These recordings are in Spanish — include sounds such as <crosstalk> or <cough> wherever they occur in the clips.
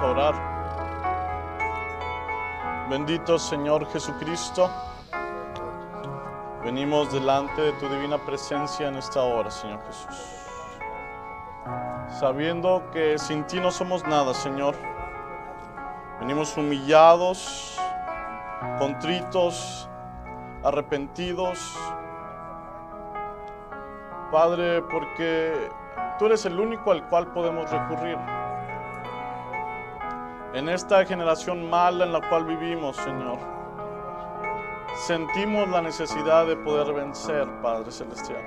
A orar. Bendito Señor Jesucristo. Venimos delante de tu divina presencia en esta hora, Señor Jesús. Sabiendo que sin ti no somos nada, Señor. Venimos humillados, contritos, arrepentidos. Padre, porque tú eres el único al cual podemos recurrir. En esta generación mala en la cual vivimos, Señor, sentimos la necesidad de poder vencer, Padre Celestial.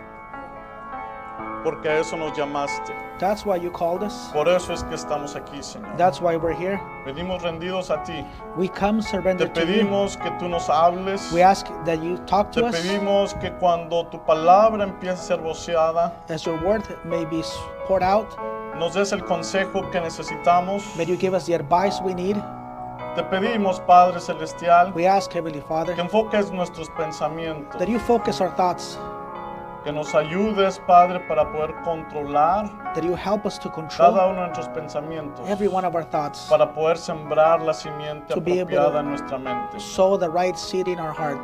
Porque a eso nos llamaste. That's why you called us. Por eso es que estamos aquí, Señor. That's why we're here. Venimos rendidos a ti. We come Te surrendered to you. pedimos que tú nos hables. We ask that you talk Te to us pedimos que cuando tu palabra empiece a ser voceada, as your word may be poured out. Nos des el consejo que necesitamos. May you give us the advice we need. Te pedimos, Padre Celestial, We ask, Heavenly Father, que enfoques nuestros pensamientos, that you focus our thoughts, que nos ayudes, Padre, para poder controlar that you help us to cada control uno de nuestros pensamientos, every one of our thoughts, para poder sembrar la simiente To be able apropiada to- en nuestra mente. sow the right seed in our heart.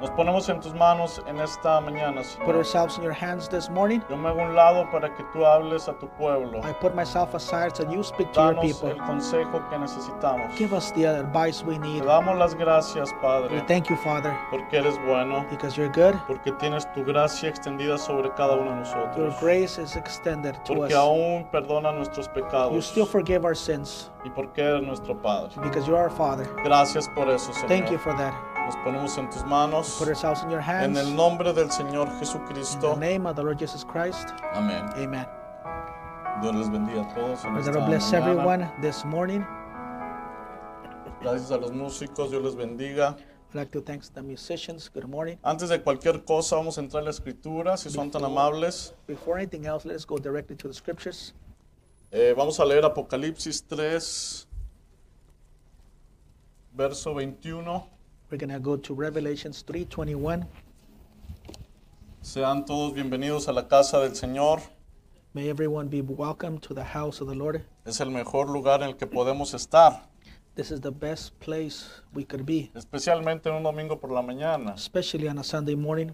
Nos ponemos en tus manos en esta mañana, Put Señor. ourselves in your hands this morning. Yo me hago un lado para que tú hables a tu pueblo. I put myself aside so you speak to your Danos people. el consejo que necesitamos. Give us the advice we need. Te damos las gracias, We Padre, thank you, Father, porque eres bueno, because you're good. porque tienes tu gracia extendida sobre cada uno de Your nosotros, grace is extended to porque us. aún perdona nuestros You pecados still forgive our sins y porque eres nuestro Padre. because you're our Father. Gracias por eso, Thank you Señor. for that. Nos ponemos en tus manos Put ourselves in your en hands. el nombre del Señor In Jesucristo. the name of the Lord Jesus Christ. Amén. Amen. Dios les bendiga a todos en esta Lord bless mañana. everyone this morning. Gracias a los músicos, Dios les bendiga. I'd like to thank the musicians. Good morning. Antes de cualquier cosa, vamos a entrar a la escritura, si son tan amables. Before anything else, let's go directly to the scriptures. Eh, vamos a leer Apocalipsis 3, verso 21. We're going to go to Revelations 3:21. Sean todos bienvenidos a la casa del Señor. May everyone be welcome to the house of the Lord. Es el mejor lugar en el que podemos estar, This is the best place we could be, especialmente en un domingo por la mañana. especially on a Sunday morning.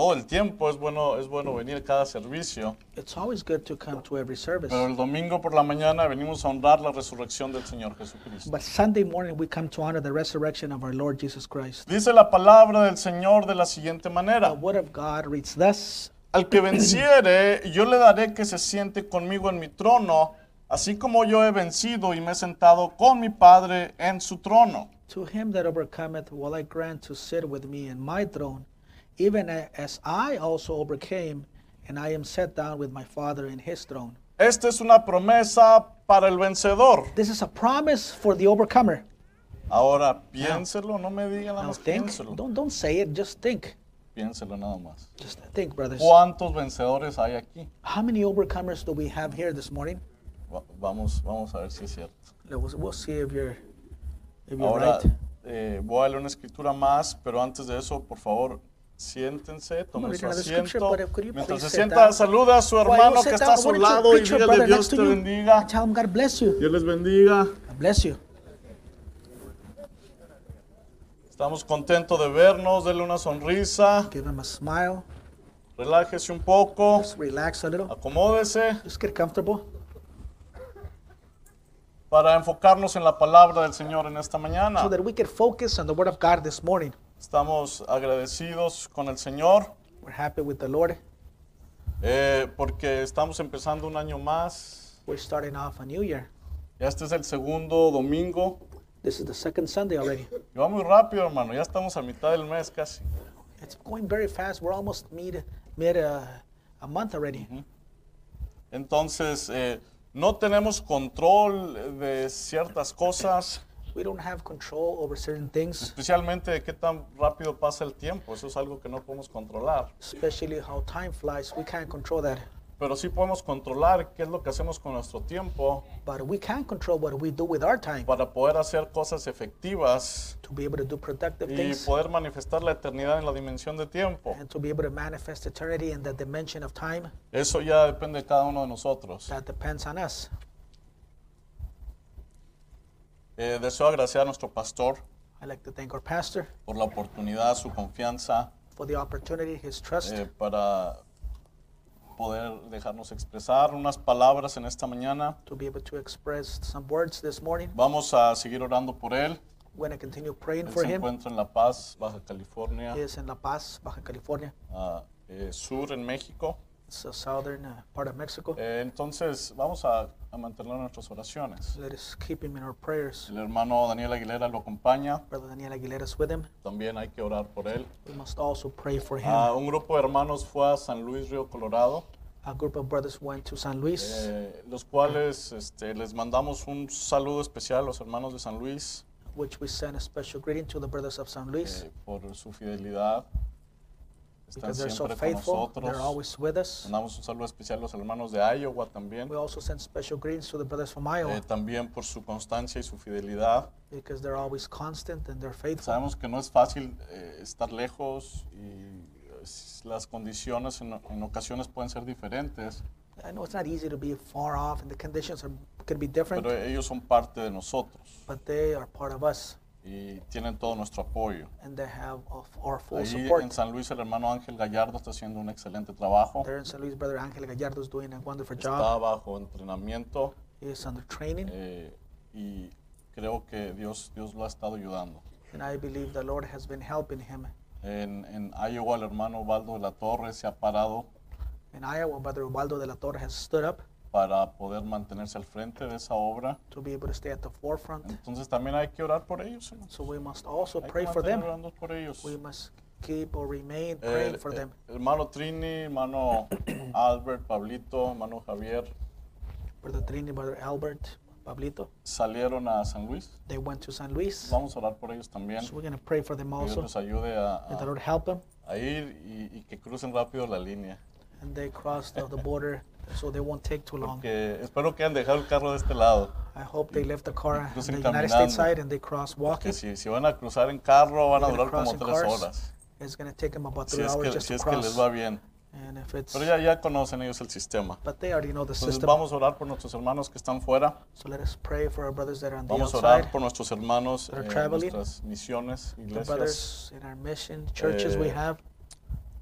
Todo el tiempo es bueno, es bueno venir a cada servicio, It's always good to come to every service. pero el domingo por la mañana venimos a honrar la resurrección del Señor Jesucristo. But Sunday morning, we come to honor the resurrection of our Lord Jesus Christ. Dice la palabra del Señor de la siguiente The manera. word of God reads thus Al que venciere, yo le daré que se siente conmigo en mi trono, así como yo he vencido y me he sentado con mi Padre en su trono. To him that overcometh will I grant to sit with me in my throne, even as I also overcame, and I am set down with my Father in his throne. Esta es una promesa para el vencedor. This is a promise for the overcomer. Ahora, piénselo, no me diga nada Now más, think. piénselo. Don't, don't say it, just think. Piénselo nada más. Just think, brothers. ¿Cuántos vencedores hay aquí? How many overcomers do we have here this morning? Va- Vamos, vamos a ver si es cierto. We'll, we'll see if you're, if you're Ahora, right. eh, voy a leer una escritura más, pero antes de eso, por favor, siéntense, tomen su asiento. Mientras se sienta, saluda a su hermano que está a su lado y dígale Dios te bendiga. Dios les bendiga. Estamos contentos de vernos, denle una sonrisa, Give him a smile. relájese un poco, Just relax a little. acomódese Just get comfortable. para enfocarnos en la palabra del Señor en esta mañana. so that we can focus on the Word of God this morning. Estamos agradecidos con el Señor We're happy with the Lord. eh, porque estamos empezando un año más. We're starting off a new year. Ya este es el segundo domingo. This is the second Sunday already. Y va muy rápido, hermano. Ya estamos a mitad del mes casi. It's going very fast. We're almost mid mid uh, a month already. Entonces, eh, no tenemos control de ciertas cosas, We don't have control over certain things, especialmente qué tan rápido pasa el tiempo. Eso es algo que no podemos controlar. especially how time flies. We can't control that. Pero sí podemos controlar qué es lo que hacemos con nuestro tiempo But we can control what we do with our time para poder hacer cosas efectivas to be able to do productive y things poder manifestar la eternidad en la dimensión de tiempo. and to be able to manifest eternity in the dimension of time. Eso ya depende de cada uno de nosotros. That depends on us. Eh, deseo agradecer a nuestro pastor I'd like to thank our pastor por la oportunidad, su confianza for the opportunity, his trust, eh, para poder dejarnos expresar unas palabras en esta mañana. to be able to express some words this morning. Vamos a seguir orando por él. We're going to continue praying Él for se him. encuentra en La Paz, Baja California, He is in La Paz, Baja California. ah, eh, sur en México. It's a southern uh, part of Mexico. Eh, entonces vamos a, a mantener nuestras oraciones. Let us keep him in our prayers. El hermano Daniel Aguilera lo acompaña. Brother Daniel Aguilera is with him. También hay que orar por él. We must also pray for him. Ah, un grupo de hermanos fue a San Luis Río Colorado, A group of brothers went to San Luis, eh, los cuales este, les mandamos un saludo especial a los hermanos de San Luis which we send a special greeting to the brothers of San Luis eh, por su fidelidad. Están because they're so siempre con faithful. nosotros. They're always with us. Mandamos un saludo especial a los hermanos de Iowa también. We also send special greetings to the brothers from eh, Iowa también por su constancia y su fidelidad. because they're always constant and they're faithful. Sabemos que no es fácil eh, estar lejos y eh, las condiciones en, en ocasiones pueden ser diferentes, I know it's not easy to be far off and the conditions are, can be different, pero ellos son parte de nosotros but they are part of us y tienen todo nuestro apoyo. and they have our full Ahí support. en San Luis el hermano Ángel Gallardo está haciendo un excelente trabajo. There in San Luis, Brother Angel Gallardo is doing a wonderful Está job. bajo entrenamiento He is under training, eh, y creo que Dios, Dios lo ha estado ayudando. and I believe the Lord has been helping him. En, en Iowa el hermano Valdo de la Torre se ha parado In Iowa, Brother de la Torre has stood up para poder mantenerse al frente de esa obra. to be able to stay at the forefront. Entonces también hay que orar por ellos. hermanos. So we must also Hay que pray for them. orando por ellos. We must keep or remain El, praying for el- them. hermano Trini, hermano <clears throat> Albert, Pablito, hermano Javier Brother Trini, Brother Albert, Pablito, salieron a San Luis. they went to San Luis. Vamos a orar por ellos también. So we're going to pray for them Dios also. ayude a, May the Lord help them. a ir y, y que crucen rápido la línea. And they cross the, the border <laughs> so they won't take too long. Porque espero que hayan dejado el carro de este lado. I hope they left the car on the United States side and they cross walking. Si, si van a cruzar en carro van a durar como tres cars. horas. It's going to take them about Si three es hours que, just si to es que les va bien. And if it's, Pero ya, ya conocen ellos el sistema. but they already know the Entonces system. vamos a orar por nuestros hermanos que están fuera. So let us pray for our brothers that are on the Vamos a orar por nuestros hermanos en nuestras misiones, the iglesias, brothers in our mission churches we Eh, have,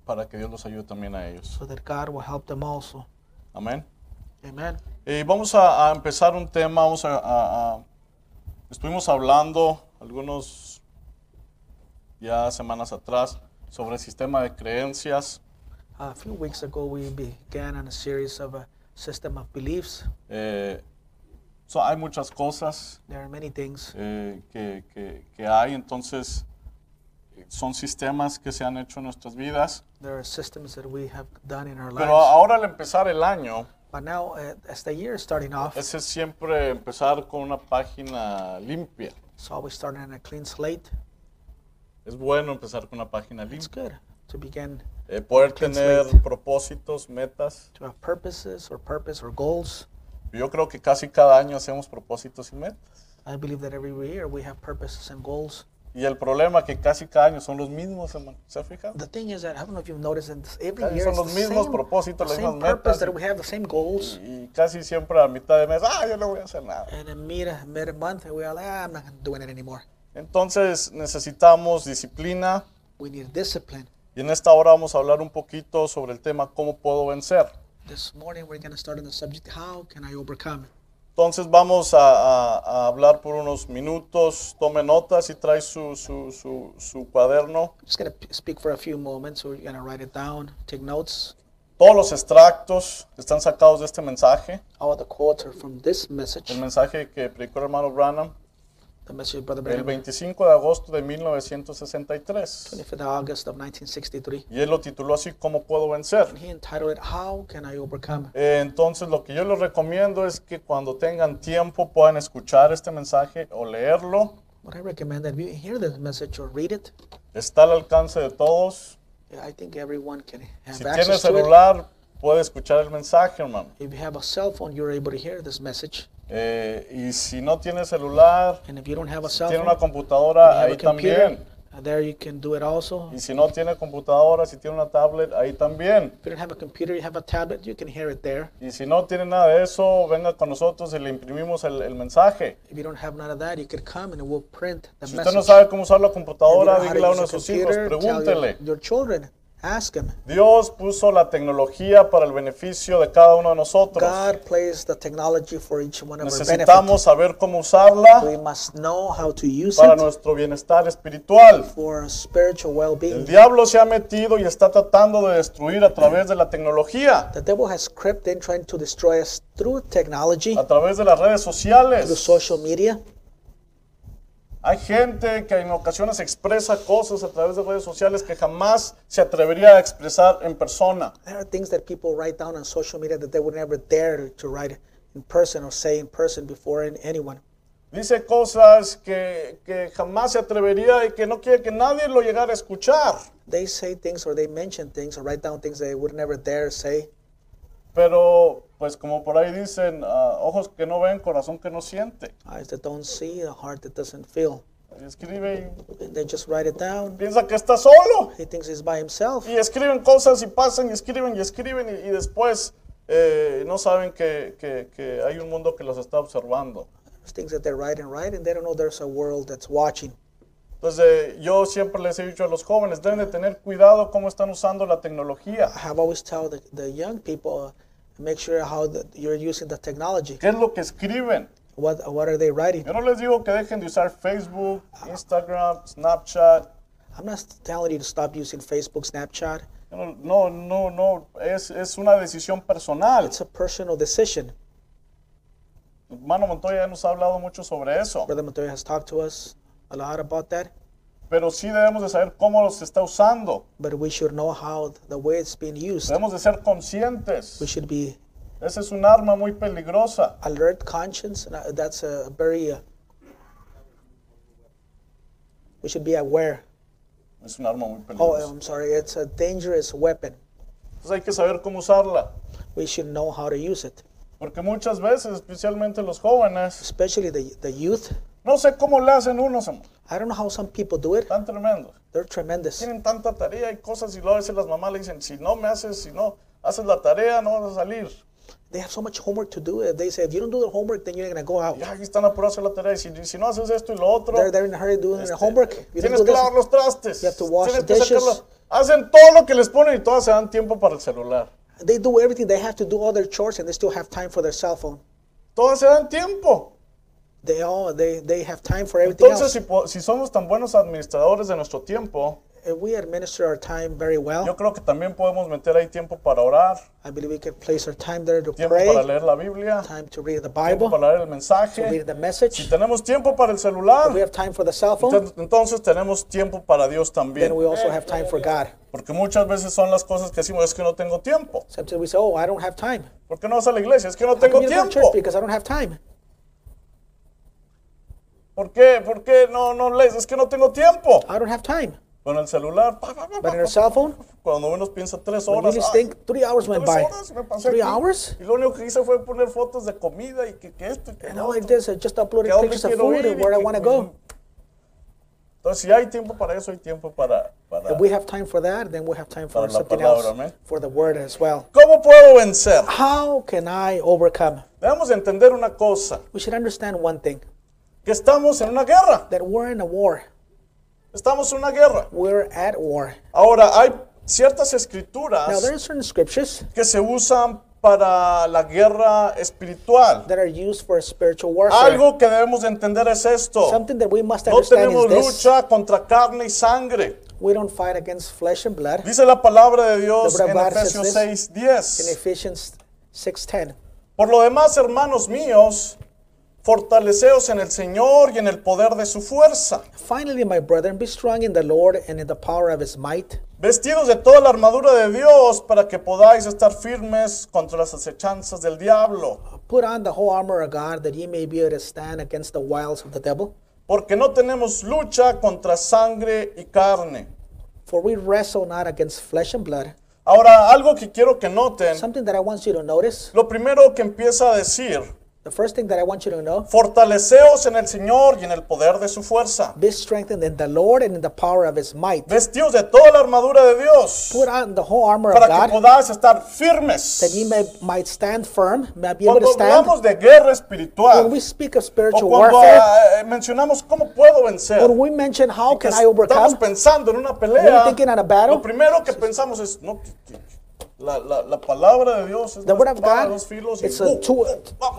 para que Dios los ayude también a ellos. so that God will help them also. Amén. Amen. Y vamos a, a empezar un tema. Vamos a, a- a- estuvimos hablando algunos ya semanas atrás sobre el sistema de creencias. A few weeks ago, we began on a series of a system of beliefs. Eh, so, hay muchas cosas There are many things. eh, que, que- que hay, entonces eh, son sistemas que se han hecho en nuestras vidas. There are systems that we have done in our Pero ahora al empezar el año, But now, uh, as the year is starting off, es siempre empezar con una página limpia. it's always starting on a clean slate. Es bueno empezar con una página It's limpia. good to begin Eh, poder tener slate. propósitos, metas. to have purposes or purpose or goals. Yo creo que casi cada año hacemos propósitos y metas. I believe that every year we have purposes and goals. Y el problema es que casi cada año son los mismos, hermano. ¿Se ha fijado? The thing is that I don't know if you've noticed that every Casi year son los mismos same, propósitos, las mismas metas. that we have, the same goals. Y casi siempre a mitad de mes, ah, yo no voy a hacer nada. And in mid mid month, we are like, ah, I'm not doing it anymore. Entonces necesitamos disciplina. We need discipline. Y en esta hora vamos a hablar un poquito sobre el tema cómo puedo vencer. This morning we're going to start on the subject how can I overcome? Entonces vamos a, a- a hablar por unos minutos. Tome notas y trae su, su, su, su cuaderno. Just going to speak for a few moments. We're going to write it down, take notes. Todos los extractos están sacados de este mensaje. All the quotes are from this message, El mensaje que predicó el hermano Branham the message of Brother el Branham, 25 de agosto de 1963. 25th August of 1963. Y él lo tituló así, ¿Cómo puedo vencer? And he entitled it, How Can I Overcome? Eh, entonces lo que yo les recomiendo es que cuando tengan tiempo puedan escuchar este mensaje o leerlo. What I recommend that you hear this message or read it, Está al alcance de todos. I think everyone can have Si tiene access to it. celular, puede escuchar el mensaje, hermano. If you have a cell phone, you're able to hear this message. Eh, y si no tiene celular, And if you don't have a si cell tiene phone, una computadora, ahí también. uh, There you can do it also. Y si no tiene computadora, si tiene una tablet, ahí también. If you don't have a computer, you have a tablet, you can hear it there. Y si no tiene nada de eso, venga con nosotros y le imprimimos el, el mensaje. If you don't have none of that, you could come and we'll print the Si usted no message. sabe cómo usar la If you computadora, don't know how to dígale a use uno a de sus hijos, computer, tell your, pregúntele. your children, ask them. Dios puso la tecnología para el beneficio de cada uno de nosotros. God placed the technology for each one of our benefit. Necesitamos saber cómo usarla We must know how to use para it nuestro bienestar espiritual. for spiritual El well-being. diablo se ha metido y está tratando de destruir a través de la tecnología, The devil has crept in trying to destroy us through technology, a través de las redes through sociales. social media. Hay gente que en ocasiones expresa cosas a través de redes sociales que jamás se atrevería a expresar en persona. There are things that people write down on social media that they would never dare to write in person or say in person before an- anyone. Dice cosas que, que jamás se atrevería y que no quiere que nadie lo llegara a escuchar. They say things or they mention things or write down things they would never dare say. Pero, pues como por ahí dicen, ah, ojos que no ven, corazón que no siente. Eyes that don't see, a heart that doesn't feel. Y escribe And they just write it down. y piensa que está solo. He thinks he's by himself. Y escriben cosas y pasan y escriben y escriben y, y después eh, no saben que, que- que hay un mundo que los está observando. Things that they write and write, and they don't know there's a world that's watching. Entonces eh, yo siempre les he dicho a los jóvenes, deben de tener cuidado cómo están usando la tecnología. I have always tell the, the young people, uh, make sure how the, you're using the technology. ¿Qué es lo que escriben? What what are they writing? Yo no les digo que dejen de usar Facebook, Instagram, Snapchat. I'm not telling you to stop using Facebook, Snapchat. No, no, no, no, es, es una decisión personal. It's a personal decision. Hermano Montoya nos ha hablado mucho sobre eso, Brother Montoya has talked to us a lot about that, pero sí debemos de saber cómo los está usando. but we should know how the way it's being used. Debemos de ser conscientes. We should be Esa es un arma muy peligrosa. alert, conscious. and, uh, That's a very. Uh, we should be aware. Es un arma muy Oh, peligrosa. I'm sorry. It's a dangerous weapon. Entonces hay que saber cómo usarla. We should know how to use it, Porque muchas veces, especialmente los jóvenes, especially the the youth. No sé cómo le hacen unos, I don't know how some people do it. tan tremendos. They're tremendous. Tienen tanta tarea y cosas y luego a veces las mamás le dicen, si no me haces, si no haces la tarea, no vas a salir. They have so much homework to do. They say if you don't do the homework, then you're not gonna go out. Y aquí están apurados a hacer la tarea y si, si no haces esto y lo otro, They're they're in a hurry doing este, their homework. You tienes que lavar los trastes. You have to wash the dishes. sacarlo. Hacen todo lo que les ponen y todas se dan tiempo para el celular. they do everything. They have to do all their chores, and they still have time for their cell phone. Todas se dan tiempo. They all they they have time for everything Entonces, si, si somos tan buenos administradores de nuestro tiempo, If we administer our time very well, yo creo que también podemos meter ahí tiempo para orar, I believe we can place our time there to tiempo pray, para leer la Biblia, time to read the tiempo Bible, para leer el to mensaje. read the Si message. tenemos tiempo para el celular, If we have time for the cell phone, entonces- tenemos tiempo para Dios también. then we also have time for God. Porque muchas veces son las cosas que decimos, es que no tengo tiempo. Sometimes we say, "Oh, I don't have time." ¿Por qué no vas a la iglesia? Es que no tengo to tiempo. church? Because I don't have time. ¿Por qué? ¿Por qué no, no lees? Es que no tengo tiempo. I don't have time. Con el celular, pa, pa, pa, But in our cell phone, cuando menos piensa tres when you horas. just ay, think three hours went tres by. horas me pasé Three aquí, hours? Y lo único que hice fue poner fotos de comida y que, que esto y que And lo all I otro. did is I just uploaded que a dónde pictures of quiero food ir and y where I que- want to go. Entonces, si hay tiempo para eso, hay tiempo para... para If we have time for that, then we have time for Para la something palabra, else, amén. for the word as well. ¿Cómo puedo vencer? How can I overcome? Debemos entender una cosa, We should understand one thing que estamos en una guerra. that we're in a war. Estamos en una guerra. We're at war. Ahora, hay ciertas Now, escrituras there are certain scriptures que se usan para la guerra espiritual. that are used for spiritual warfare. Algo que debemos de entender es esto. Something that we must No understand tenemos is this. lucha contra carne y sangre. We don't fight against flesh and blood. Dice la palabra de Dios en says Efesios. 6, In 10. Ephesians 6.10. Por lo demás, hermanos míos, fortaleceos en el Señor y en el poder de su fuerza. Finally, my brethren, be strong in the Lord and in the power of his might. Vestidos de toda la armadura de Dios para que podáis estar firmes contra las acechanzas del diablo. Put on the whole armor of God that ye may be able to stand against the wiles of the devil. Porque no tenemos lucha contra sangre y carne. For we wrestle not against flesh and blood. Ahora, algo que quiero que noten, Something that I want you to notice. lo primero que empieza a decir, The first thing that I want you to know, Fortaleceos en el Señor y en el poder de su fuerza. be strengthened in the Lord and in the power of his might. Vestidos de toda la armadura de Dios Put on the whole armor of para que God podáis estar firmes. that ye may might stand firm, may be able Cuando to stand. hablamos de guerra When espiritual we speak of o spiritual cuando warfare, ah, eh, mencionamos cómo puedo vencer, when we mention how can I estamos overcome, pensando en una When pelea, thinking on a battle, lo primero que pensamos es, no, que- que- la, la, la palabra de Dios es the word of God, it's a two,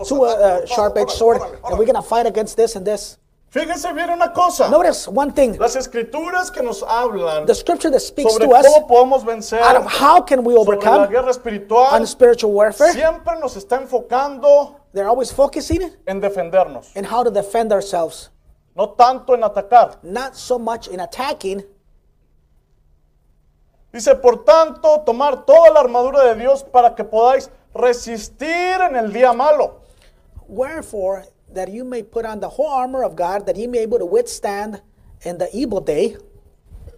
two uh, sharp-edged sword, and we're gonna fight against this and this. Fíjense bien una cosa, Notice one thing: las escrituras que nos hablan the scripture that speaks sobre to us cómo podemos vencer out of how can we la overcome guerra on spiritual warfare. siempre nos está enfocando They're always focusing en defendernos, in how to defend ourselves, no tanto en atacar. not so much in attacking. Dice, por tanto, tomar toda la armadura de Dios para que podáis resistir en el día malo. Wherefore, that you may put on the whole armor of God, that ye may be able to withstand in the evil day.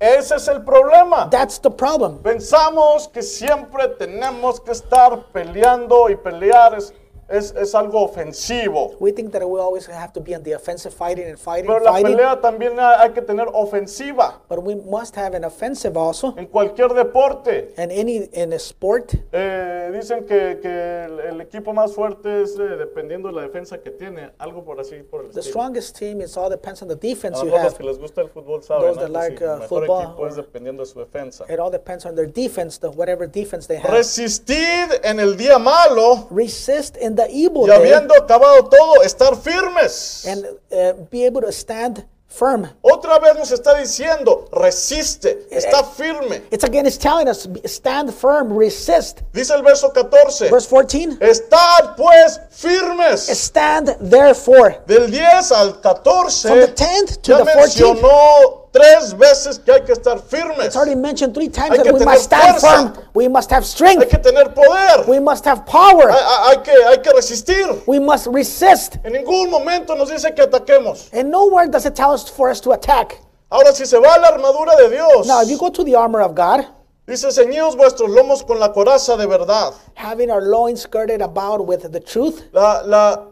Ese es el problema. That's the problem. Pensamos que siempre tenemos que estar peleando y pelear es, es, es algo ofensivo. We think that we always have to be on the offensive, fighting and fighting, Pero la fighting. pelea también hay que tener ofensiva But we must have an offensive also. en cualquier deporte. And any in a sport, Eh, dicen que, que el, el equipo más fuerte es eh, dependiendo de la defensa que tiene, algo por así por el the estilo. strongest team is all depends on the A defense lo you mejor los have. que les gusta el fútbol saben, Those ¿no? that Que like, sí, uh, mejor football equipo es dependiendo de su defensa. It all depends on their defense, the whatever defense they have. Resistid en el día malo Resist in the evil y day habiendo acabado todo, estar firmes. and uh, be able to stand firm. Otra vez nos está diciendo, resiste, está firme. It's again, it's telling us stand firm, resist. Dice el verso 14, Verse 14. estad pues firmes. Stand therefore. Del 10 al 14, From the 10th to ya the 14th. mencionó tres veces que hay que estar firmes. It's already mentioned three times Hay that we must stand fuerza. firm. We must have Hay strength. que tener poder. We must have power. Hay, hay- hay que, hay que resistir. We must resist. En ningún momento nos dice que ataquemos. And nowhere does it tell us for us to attack. Ahora, si se va a la armadura de Dios, Now, if you go to the armor of God, dice, ceñidos vuestros lomos con la coraza de verdad. having our loins girded about with the truth, La, la,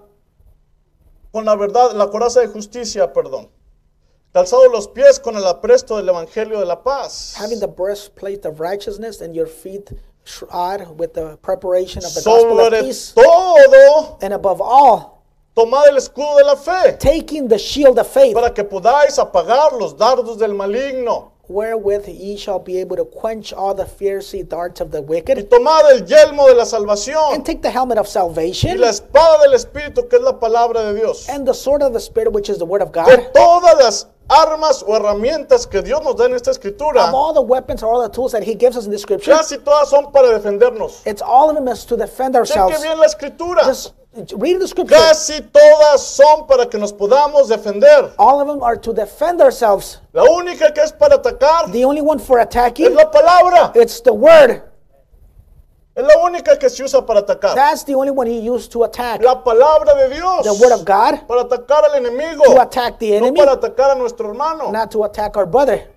con la verdad, la coraza de justicia, perdón. Calzados los pies con el apresto del evangelio de la paz. having the breastplate of righteousness and your feet shod with the preparation of the gospel of peace. todo, And above all, tomad el escudo de la fe taking the shield of faith, para que podáis apagar los dardos del maligno. Wherewith ye shall be able to quench all the fiery darts of the Y wicked, tomad el yelmo de la salvación and take the helmet of y salvation, la espada del Espíritu, que es la palabra de Dios. and the sword of the Spirit, which is the word of God. todas las armas o herramientas que Dios nos da en esta escritura, Of all the weapons or all the tools that he gives us in the scripture, casi todas son para defendernos. it's all of them is to defend ourselves. Cheque bien la escritura. Just read the scripture. Casi todas son para que nos podamos defender. All of them are to defend ourselves. La única que es para atacar The only one for es attacking, la palabra. it's the word. Es la única que se usa para atacar. That's the only one he used to attack. La palabra de Dios. The word of God, Para atacar al enemigo. to attack the No enemy, para atacar a nuestro hermano. not to attack our brother.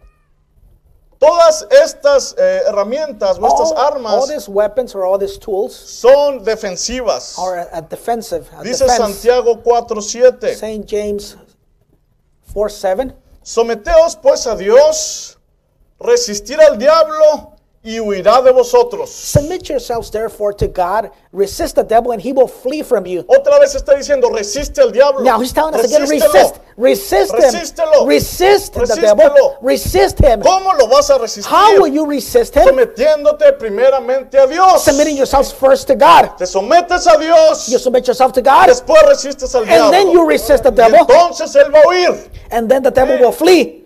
Todas estas eh, herramientas o estas All, all armas these weapons or all these tools son defensivas. are a, a defensive. A Dice defense. Santiago 4:7. St. James 4 7. Someteos pues a Dios, resistir al diablo y huirá de vosotros. Submit yourselves therefore to God, resist the devil, and he will flee from you. Otra vez está diciendo, resiste al diablo. Now he's telling us again, resist. Resist him. Resístelo. Resist the Resístelo. devil. Resist him. ¿Cómo lo vas a resistir? How will you resist him? Sometiéndote primeramente a Dios. Submitting yourselves first to God. Te sometes a Dios, You submit yourself to God, después resistes al and then you diablo. resist the Y devil, entonces él va a huir. and then the devil will flee.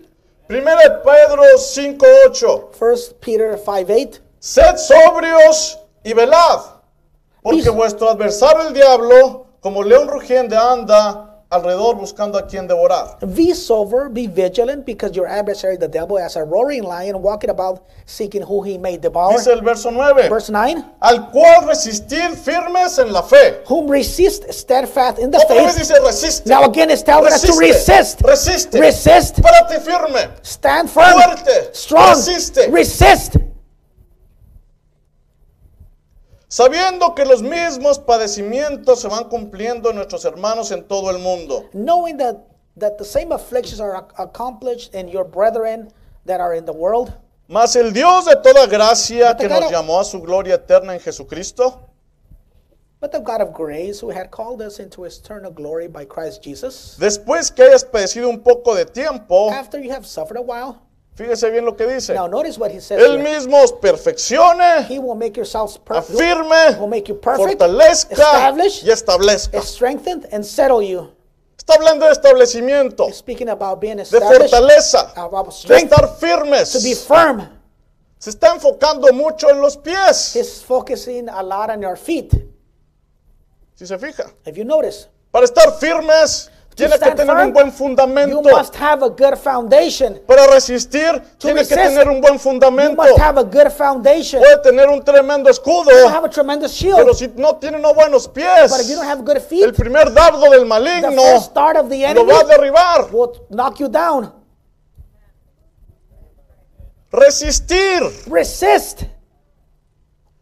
Primera Pedro 5:8. First Peter 5 8. Sed sobrios y velad, porque vuestro adversario el diablo, como león rugiente, anda alrededor buscando a quien devorar. Be sober, be vigilant, because your adversary, the devil, as a roaring lion, walking about seeking who he may devour. Dice el verso 9. Verse 9. Al cual resistir firmes en la fe. Whom resist steadfast in the Otra faith. dice resiste. Now again, it's telling us to resist. Resiste. Resist. Párate firme. Stand firm. Fuerte. Strong. Resiste. Resist. Sabiendo que los mismos padecimientos se van cumpliendo en nuestros hermanos en todo el mundo. knowing that, that the same afflictions are ac- accomplished in your brethren that are in the world. Mas el Dios de toda gracia But the que God nos of- llamó a su gloria eterna en Jesucristo, But the God of grace, who had called us into his eternal glory by Christ Jesus, después que hayas padecido un poco de tiempo, after you have suffered a while, fíjese bien lo que dice, now notice what he says Él mismo os perfeccione, He will make yourselves perfect, afirme, will make you perfect, fortalezca y establezca. and settle you. Está hablando de establecimiento, speaking about being de fortaleza, about de strength, estar to be firmes. firm. Se está enfocando mucho en los pies, He's focusing a lot on your feet. si se fija. If you notice, Para estar firmes, tiene que tener un buen you fundamento. must have a good foundation. Para resistir, tiene que resist, tener un buen You fundamento. must have a good foundation. Puede tener un tremendo escudo, You have a tremendous pero shield. si no tiene unos buenos But if you don't pies, have good el feet, primer dardo del the maligno first start of the lo va a derribar. will knock you down. Resistir, Resist.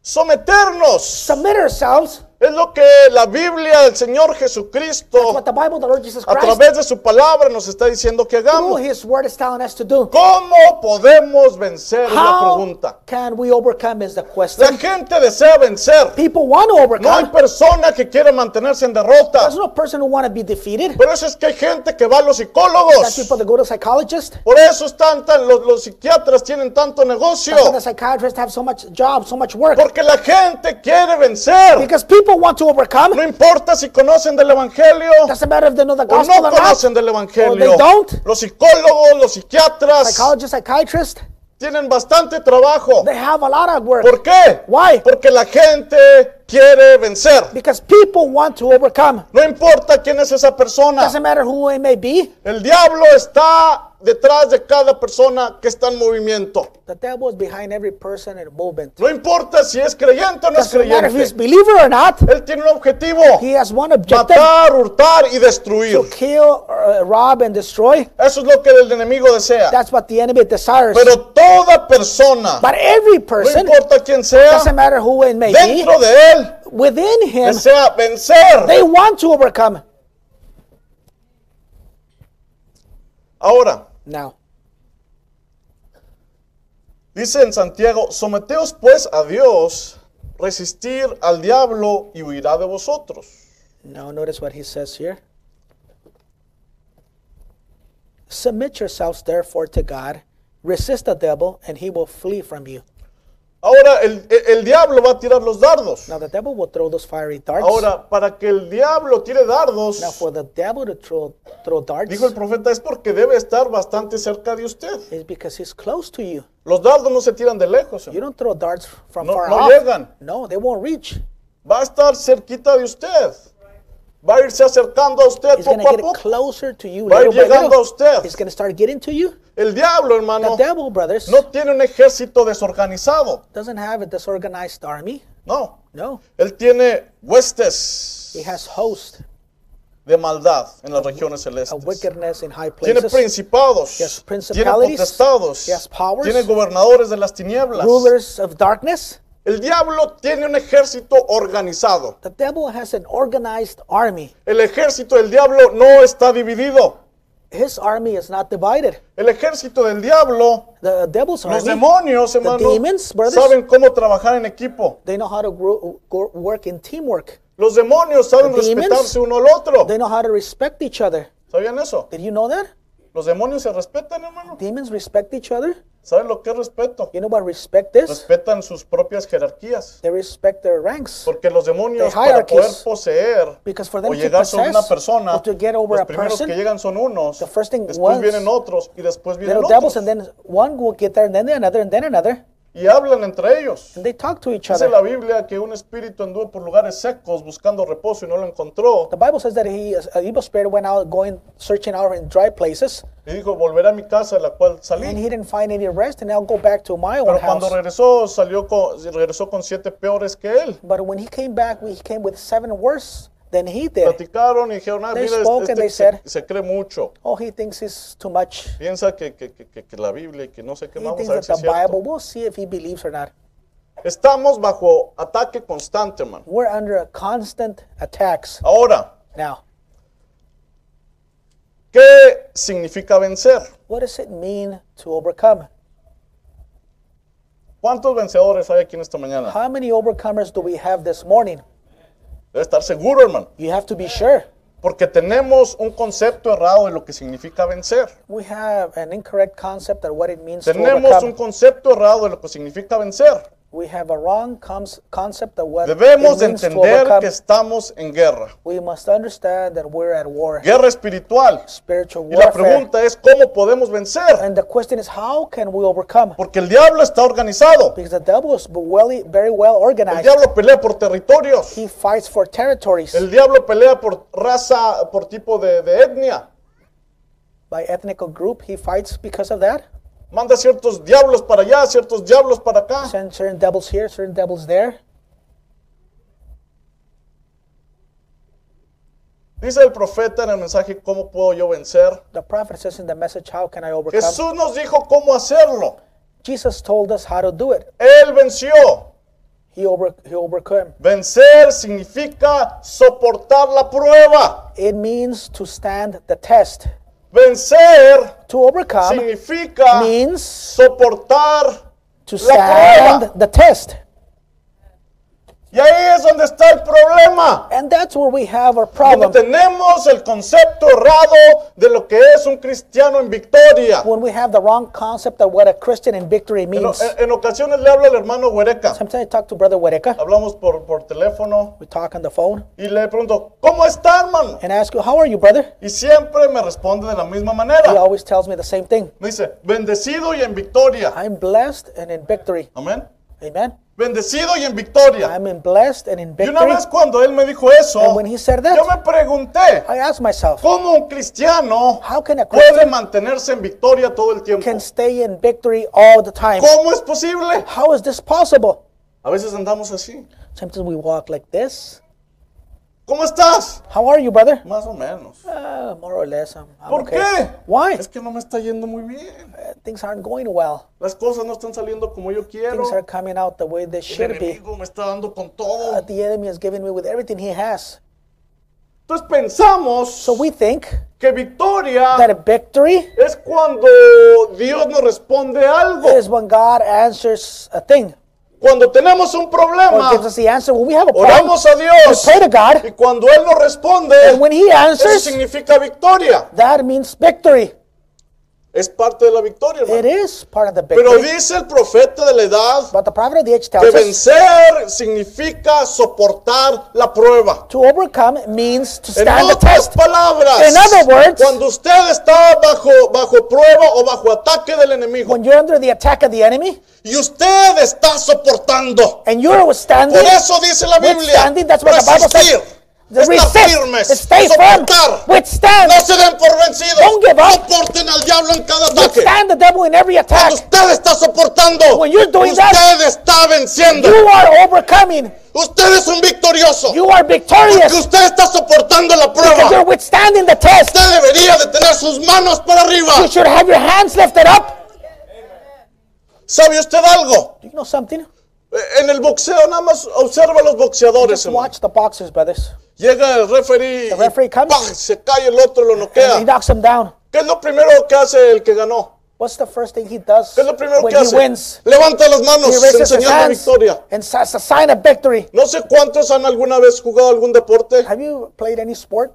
someternos. Submit ourselves. Es lo que la Biblia del Señor Jesucristo a través de su palabra nos está diciendo que hagamos. ¿Cómo podemos vencer? Es la pregunta. can we overcome is the La question. gente desea vencer. People want to No hay overcome. persona que quiera mantenerse en derrota. There's no person who want to be defeated. Por eso es que hay gente que va a los psicólogos. Por eso están tan, los, los psiquiatras tienen tanto negocio. That's why the psychiatrists have so much job, so much work. Porque la gente quiere vencer. People want to overcome. No importa si conocen del Evangelio Doesn't matter if they know the o gospel no or not. conocen del Evangelio. Or they don't. Los psicólogos, los psiquiatras Psychologists, psychiatrists, tienen bastante trabajo. they have a lot of work. ¿Por qué? Why? Porque la gente quiere vencer. Because people want to overcome. No importa quién es esa persona. Doesn't matter who it may be. El diablo está detrás de cada persona que está en movimiento. The devil is behind every person in movement. No importa si es creyente o no es Doesn't matter if he's creyente. believer or not. Él tiene un objetivo. He has one objective: Matar, hurtar y destruir. to kill, uh, rob, and destroy. Eso es lo que el enemigo desea. That's what the enemy desires. Pero toda persona, But every no person, importa quién sea, doesn't matter who it may be, dentro de él within him, desea vencer. they want to overcome. Ahora, Now, dice en Santiago, someteos pues a Dios, resistir al diablo y huirá de vosotros. now notice what he says here. Submit yourselves therefore to God, resist the devil, and he will flee from you. Ahora, el, el- el diablo va a tirar los dardos. Now the devil will throw those fiery darts. Ahora, para que el diablo tire dardos, now for the devil to throw, throw darts dijo el profeta, es porque debe estar bastante cerca de usted. is because he's close to you. Los dardos no se tiran de lejos, You don't throw darts from No- far no off. llegan. No, they won't reach. va a estar cerquita de usted. Va a irse acercando a usted to poco a poco. closer to you Va a ir llegando a usted. He's going to start getting to you. El diablo, The hermano, devil, brothers, no tiene un ejército desorganizado. doesn't have a disorganized army. No. No, Él tiene huestes he has hosts de maldad en las regiones of celestes. wickedness in high Tiene places, principados, Yes, tiene principalities. potestados, Yes, powers. tiene gobernadores de las tinieblas. rulers of darkness. El diablo tiene un ejército organizado. The devil has an organized army. El ejército del diablo no está dividido. His army is not divided. El ejército del diablo The devil's Los army, demonios, the hermano, demons, brothers, saben cómo trabajar en equipo. they know how to grow, go, work in teamwork. Los demonios saben The demons, respetarse uno al otro. They know how to respect each other. ¿Sabían eso? Did you know that? Los demonios se respetan, hermano. Demons respect each other. ¿Saben lo que es respeto? You know what respect is? Respetan sus propias jerarquías. They respect their ranks. Porque los demonios, para poder poseer Because for them o to llegar sobre una persona, or to get over los primeros person, que llegan son unos, the first thing después vienen otros y después vienen devils, otros. and then one will get there, and then another, and then another. Y hablan entre ellos. And they talk to each Dice other. la Biblia que un espíritu anduvo por lugares secos buscando reposo y no lo encontró. The Bible says that he, an evil spirit went out going searching out in dry places, Y dijo, volveré a mi casa de la cual and salí. he didn't find any rest, and I'll go back to my own Pero house. cuando regresó, salió con, regresó con siete peores que él. But when he came back, he came with seven worse than he did. Platicaron y dijeron, ah, They mira, spoke este, and they se, said- se cree mucho. Oh, he thinks he's too much. Piensa que, que, que, que- la Biblia y que no sé qué, He vamos thinks a ver that si the es cierto. Bible. We'll see if he believes or not. Estamos bajo ataque constante, hermano. We're under a constant attacks Ahora, now. ¿qué significa vencer? What does it mean to overcome? ¿Cuántos vencedores hay aquí en esta mañana? How many overcomers do we have this morning? Debe estar seguro, hermano. You have to be sure. Porque tenemos un concepto errado de lo que significa vencer. We have an incorrect concept of what it means to Tenemos un overcome. concepto errado de lo que significa vencer. We have a wrong concept of what Debemos it means to entender overcome. que estamos en guerra. We must understand that we're at war, Guerra espiritual. spiritual Y la pregunta es, ¿cómo podemos vencer? And the question is, how can we overcome? Porque el diablo está organizado. Because the devil is well, very well El organized. diablo pelea por territorios. He fights for territories El diablo pelea por raza, por tipo de, de etnia. by ethnic group. He fights because of that. Manda ciertos diablos para allá, ciertos diablos para acá. Send certain devils here, certain devils there. Dice el profeta en el mensaje, ¿cómo puedo yo vencer? The prophet says in the message, How can I overcome? Jesús nos dijo cómo hacerlo. Jesus told us how to do it. Él venció. He, over, he overcame. Vencer significa soportar la prueba. It means to stand the test. Vencer To overcome significa means soportar to stand the test. Y ahí es donde está el problema. And that's where we have our problem. tenemos el concepto errado de lo que es un cristiano en victoria. When we have the wrong concept of what a Christian in victory En, means. en- en ocasiones le hablo al hermano Huereca. Sometimes I talk to Brother Wedeka. Hablamos por, por teléfono We talk on the phone y le pregunto, ¿cómo está, hermano? and ask you, How are you, brother? Y siempre me responde de la misma He manera. always tells me the same thing. Me dice, bendecido y en victoria. I'm blessed and in victory. Amén. Amen. Bendecido y en victoria. I'm in blessed and in Y una victory. vez cuando él me dijo eso, And when he said that, yo me pregunté, I asked myself, ¿cómo un cristiano How can a puede mantenerse en victoria todo el tiempo? can stay in victory all the time? ¿Cómo es posible? How is this possible? A veces andamos así. Sometimes we walk like this. ¿Cómo estás? How are you, brother? Más o menos. Uh, more or less. I'm, I'm ¿Por okay. qué? Why? Es que no me está yendo muy bien. Uh, Things aren't going well. Las cosas no están saliendo como yo quiero. Things are coming out the way they El should be. enemigo me está dando con Uh, todo. the enemy is giving me with everything he has. Entonces pensamos So we think que victoria that a victory es cuando Dios nos responde algo. is when God answers a thing Cuando tenemos un problema, gives us the answer. When we have a problem, oramos a we Dios. pray to God, Y cuando Él nos responde, and when He eso answers, significa victoria. that means victory. Es parte de la victoria, It hermano. is part of the Pero victory. dice el profeta de la edad But the prophet of the age que tells us vencer significa soportar la prueba. to overcome means to En stand the otras test. palabras, In other words- cuando usted está bajo, bajo prueba o bajo ataque del enemigo When you're under the attack of the enemy y usted está soportando, and you're withstanding, por eso dice la Biblia, that's what the Bible resistir, says. Resist, firmes, stay firm, withstand, no se den por vencidos, Don't give up. soporten al diablo en cada ataque. withstand the devil in every attack. Cuando usted está soportando, When you're doing usted that, está venciendo. You are overcoming. Usted es un victorioso. You are victorious Porque usted está soportando la because prueba. you're withstanding the test. Usted debería de tener sus manos para arriba. You should have your hands lifted up. ¿Sabe usted algo? Do you know something? Eh, En el boxeo nada más observa a los boxeadores. Just watch the boxers, brothers. Llega el referee, The referee comes. ¡pah! se cae el otro, lo And he noquea. knocks them down. ¿Qué es lo primero que hace el que ganó? What's the first thing he does ¿Qué es lo primero when que he hace? wins? Levanta las manos He en raises his señal de hands victoria. and it's a sign of victory. No sé cuántos han alguna vez jugado algún deporte. Have you played any sport?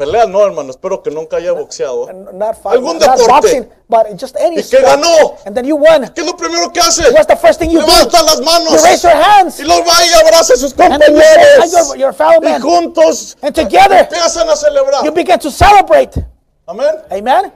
Pelea no, hermano. Espero que nunca haya boxeado. Not fighting, Algún not deporte. boxing, but just any Y que sport. ganó. And then you won. ¿Qué es lo primero que hace? What's the first thing you do? Levanta las manos. You raise your hands. Y los va y abraza a sus And compañeros. your, your fellow Y juntos And together empiezan a celebrar. you begin to celebrate. Amén. Amen?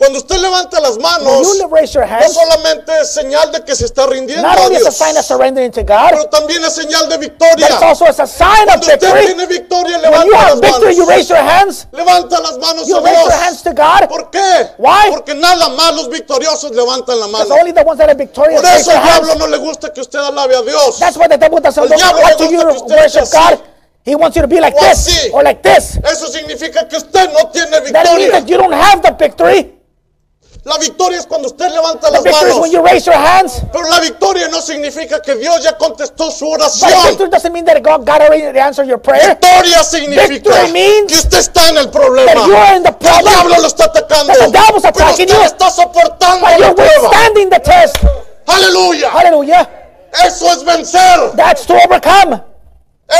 Cuando usted levanta las manos, you raise your no hands, solamente es señal de que se está rindiendo not a only is a Dios, sign of surrendering to God, pero también es señal de victoria. also a sign of Cuando usted victory. tiene victoria, you levanta have las victory, you manos. raise your hands. Levanta las manos You a raise your Dios. hands to God. ¿Por qué? Why? Porque nada más los victoriosos levantan la mano. only the ones that are victorious Por eso el diablo hands. no le gusta que usted alabe a Dios. That's why the devil doesn't want diablo le you gusta to que usted worship. God. He wants you to be like O this así. or like this. Eso significa que usted no tiene That means victoria. that you don't have the victory. La victoria es cuando usted levanta las manos. when you raise your hands. Pero la victoria no significa que Dios ya contestó su But oración. victory doesn't mean that God, God already answered your prayer. Victoria significa que usted está en el problema. that you are in the Que el problem. diablo lo está atacando. That the devil's Pero attacking usted you. está soportando But la prueba. withstanding the test. Aleluya. Hallelujah. Eso es vencer. That's to overcome.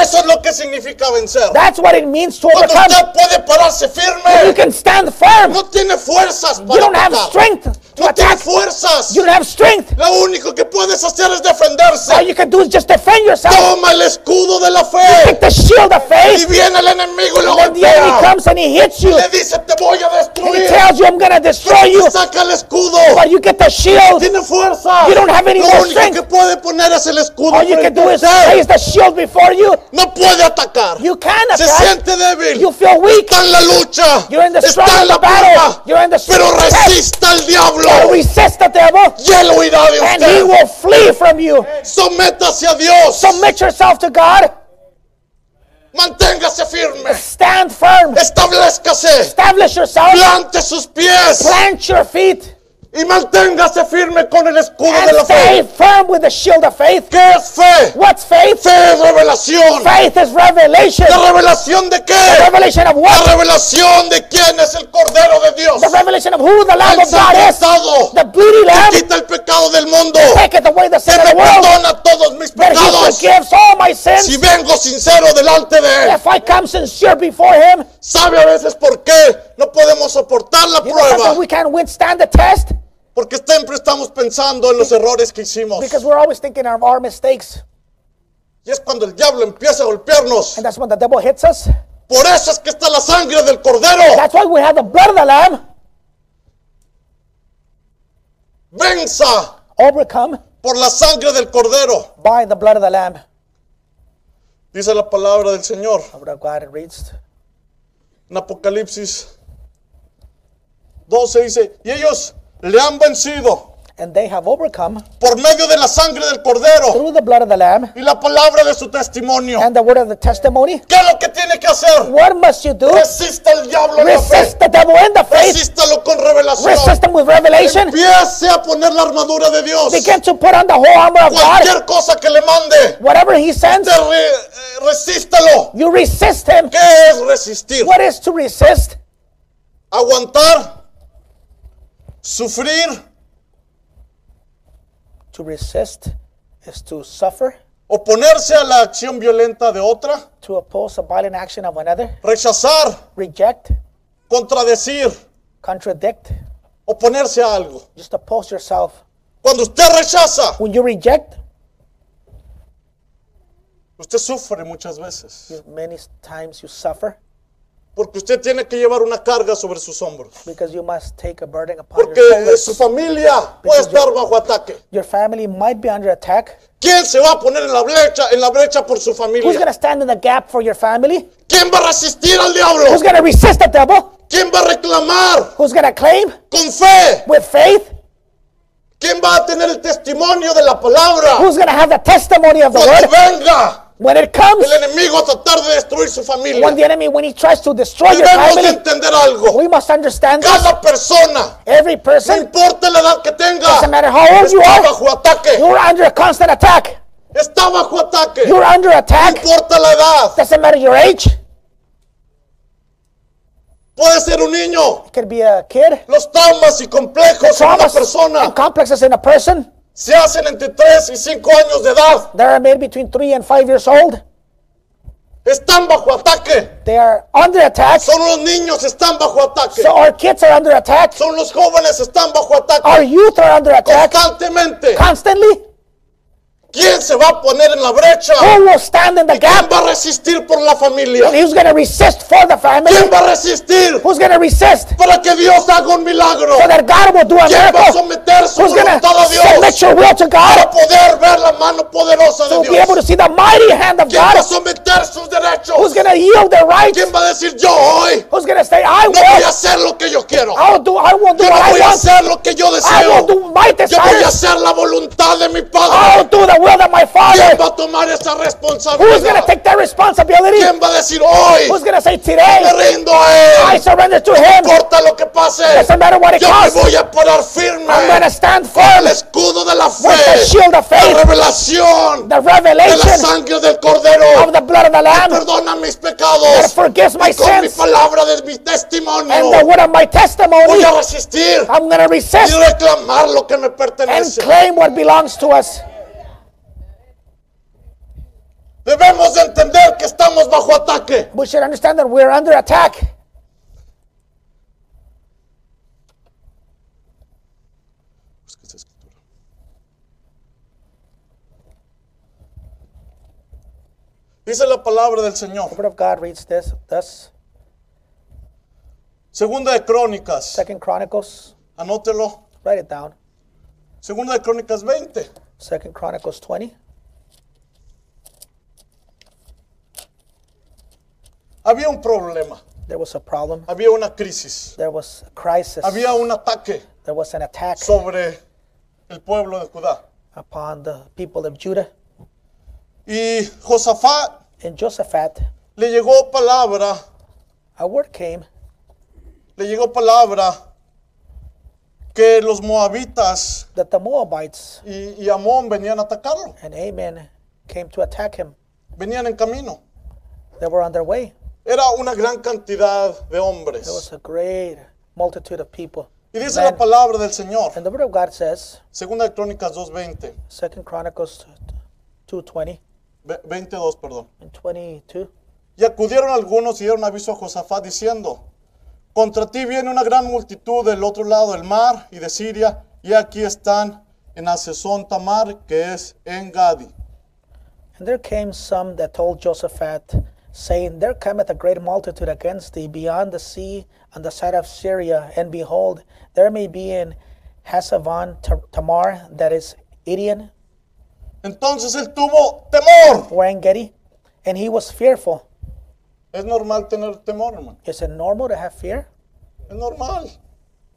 Eso es lo que significa vencer. That's what it means to Cuando overcome. usted puede pararse You firme. can stand firm. No tiene fuerzas You para don't have atacar. strength to No tiene attack. fuerzas. You don't have strength. Lo único que puedes hacer es defenderse. All you can do is just defend yourself. Toma el escudo de la Take fe. the shield of Y faith. viene el enemigo y lo When the enemy golpea. comes and he hits you, Le dice, te voy a and he destruir. tells you, I'm going to destroy you, saca el escudo. but you get the shield. Tiene fuerza. You don't have any Lo more único strength. que puede poner es el escudo. All you can frente do a is usted. raise the shield before you. No puede atacar. You can Se siente débil. You feel weak. Está en la lucha. You're in the Está en la battle. You're in the Pero resista al diablo. So resist the devil, Y él huirá de and he usted. will flee from you. Sométase a Dios. Submit yourself to God. Manténgase firme. Stand firm. Establezcase. Establish yourself. Plante sus pies. Plant your feet. Y manténgase firme con el escudo de la stay fe. firm with the shield of faith. ¿Qué es fe? What's faith? Fe es revelación. Faith is revelation. ¿La revelación de The qué? revelation of La what? revelación de quién es el Cordero de Dios. The revelation of who the Lamb El of God is. The bleeding Lamb Quita el pecado del mundo. taketh away the Que sin of me the world. perdona todos mis pecados. all my sins. Si vengo sincero delante de Él. If I come sincere before him, ¿Sabe a veces por qué no podemos soportar la you know prueba? we can withstand the test Porque siempre estamos pensando en los errores que hicimos. because we're always thinking of our mistakes. Y es cuando el diablo empieza a golpearnos. And that's when the devil hits us. Por eso es que está la sangre del Cordero. That's why we have the blood of the Lamb. Venza Overcome por la sangre del Cordero. by the blood of the Lamb. Dice la palabra del Señor The word of God reads. en Apocalipsis 12 dice, y ellos le han vencido And they have overcome por medio de la sangre del Cordero through the blood of the Lamb y la palabra de su testimonio. and the word of the testimony. ¿Qué es lo que tiene que hacer? What must you do? Resista al diablo en la fe. Resist the devil in the faith. Resístalo con revelación. Resist him with revelation. Empiece a poner la armadura de Dios. Begin to put on the whole armor of God. Cosa que le mande, Whatever he sends, re- eh, resístalo. you resist him. ¿Qué es resistir? What is to resist? Aguantar, sufrir, To resist is to suffer, oponerse a la acción violenta de otra, to oppose the violent action of another, rechazar, reject, contradecir, contradict, oponerse a algo. just oppose yourself. Cuando usted rechaza, When you reject, usted sufre muchas veces. many times you suffer Porque usted tiene que llevar una carga sobre sus hombros. because you must take a burden upon your Porque su familia puede estar bajo ataque. Your family might be under attack. ¿Quién se va a poner en la brecha, en la brecha por su Who's going familia? to stand in the gap for your family? ¿Quién va a resistir al diablo? Who's going to resist the devil? ¿Quién va a reclamar Who's going to claim con fe? with faith? ¿Quién va a tener el testimonio de la palabra? Who's going to have the testimony of the Cuando word venga when it comes? el enemigo tratar de destruir su familia. When the enemy, when he tries to destroy your family, entender algo. we must understand. Cada persona, Every no person, importa la edad que tenga, doesn't matter how old you are, bajo ataque. you're under a constant attack. Está bajo ataque. You're under No attack. importa la edad. Doesn't matter your age. Puede ser un niño. It could be a kid. Los traumas y complejos en una persona and complexes in a person. Se hacen entre 3 y 5 años de edad. They are made between three and five years old. Están bajo ataque. They are under attack. Son los niños, están bajo ataque. So our kids are under attack. Son los jóvenes, están bajo Our ataque. youth are under attack Constantemente. constantly. ¿Quién se va a poner en la brecha? Who will stand in the ¿Quién gap? va a resistir por la And familia? who's going to resist for the family? ¿Quién va a resistir Who's going to resist para que Dios haga un milagro? so that God will do a ¿Quién va a miracle? someter su Who's voluntad a to submit Dios your will to para God poder ver la mano poderosa de to be able to Dios? see the mighty hand of ¿Quién va a God? someter sus derechos? Who's going to yield their rights? ¿Quién va a decir yo hoy Who's going to say, I no voy a will, hacer lo que yo quiero? I will do, I will do Yo what no I voy a want. hacer lo que yo I will deseo. do my Yo voy a desires. hacer la voluntad de mi I will Padre. do the will of my ¿Quién Father. va a tomar esa Who's going to responsabilidad? take that responsibility? ¿Quién va a decir hoy Who's going to say me today, rindo a I Él? surrender to No Him. importa lo que pase. Doesn't matter what it Yo me costs. voy a parar firme. I'm going to stand Con el firm. escudo de la With the fe. shield of La faith. revelación The de la revelation sangre del Cordero. of the blood of the Lamb. Perdona mis That pecados. forgives my Y con mi sins. palabra de mi testimonio. And the word of my testimony. Voy a resistir I'm going to y resist reclamar lo que me and pertenece. claim what belongs to us. Debemos de entender que estamos bajo ataque. We should understand that we're under attack. Dice la palabra del Señor. The word of God reads this thus Segunda de Crónicas. Second Chronicles. Anótelo. Write it down. Segunda de Crónicas 20. Second Chronicles 20. Había un problema. There was a problem. Había una crisis. There was a crisis. Había un ataque There was an attack sobre el pueblo de Judá. upon the people of Judah. Y Josafat And Josaphat, le llegó palabra, a word came le llegó palabra que los moabitas that the Moabites y, y Amón venían a atacarlo. and Ammon came to attack him. Venían en camino. They were on their way. Era una gran cantidad de There hombres. was a great multitude of people. Y dice la palabra del Señor, And the word of God says, Segunda de Crónicas 2.20, Second Chronicles 2:20 ve- 22, perdón. and 22. Y acudieron algunos y dieron aviso a Josafat diciendo, contra ti viene una gran multitud del otro lado del mar y de Siria, y aquí están en Asesón Tamar, que es en Gadi. And there came some that told Josaphat, saying, There cometh a great multitude against thee beyond the sea on the side of Syria, and behold, there may be in Hasavon Tamar, that is Idian, Entonces él tuvo temor. or Engedi, and he was fearful. Es normal tener temor, hermano. Is it normal to have fear? Es normal.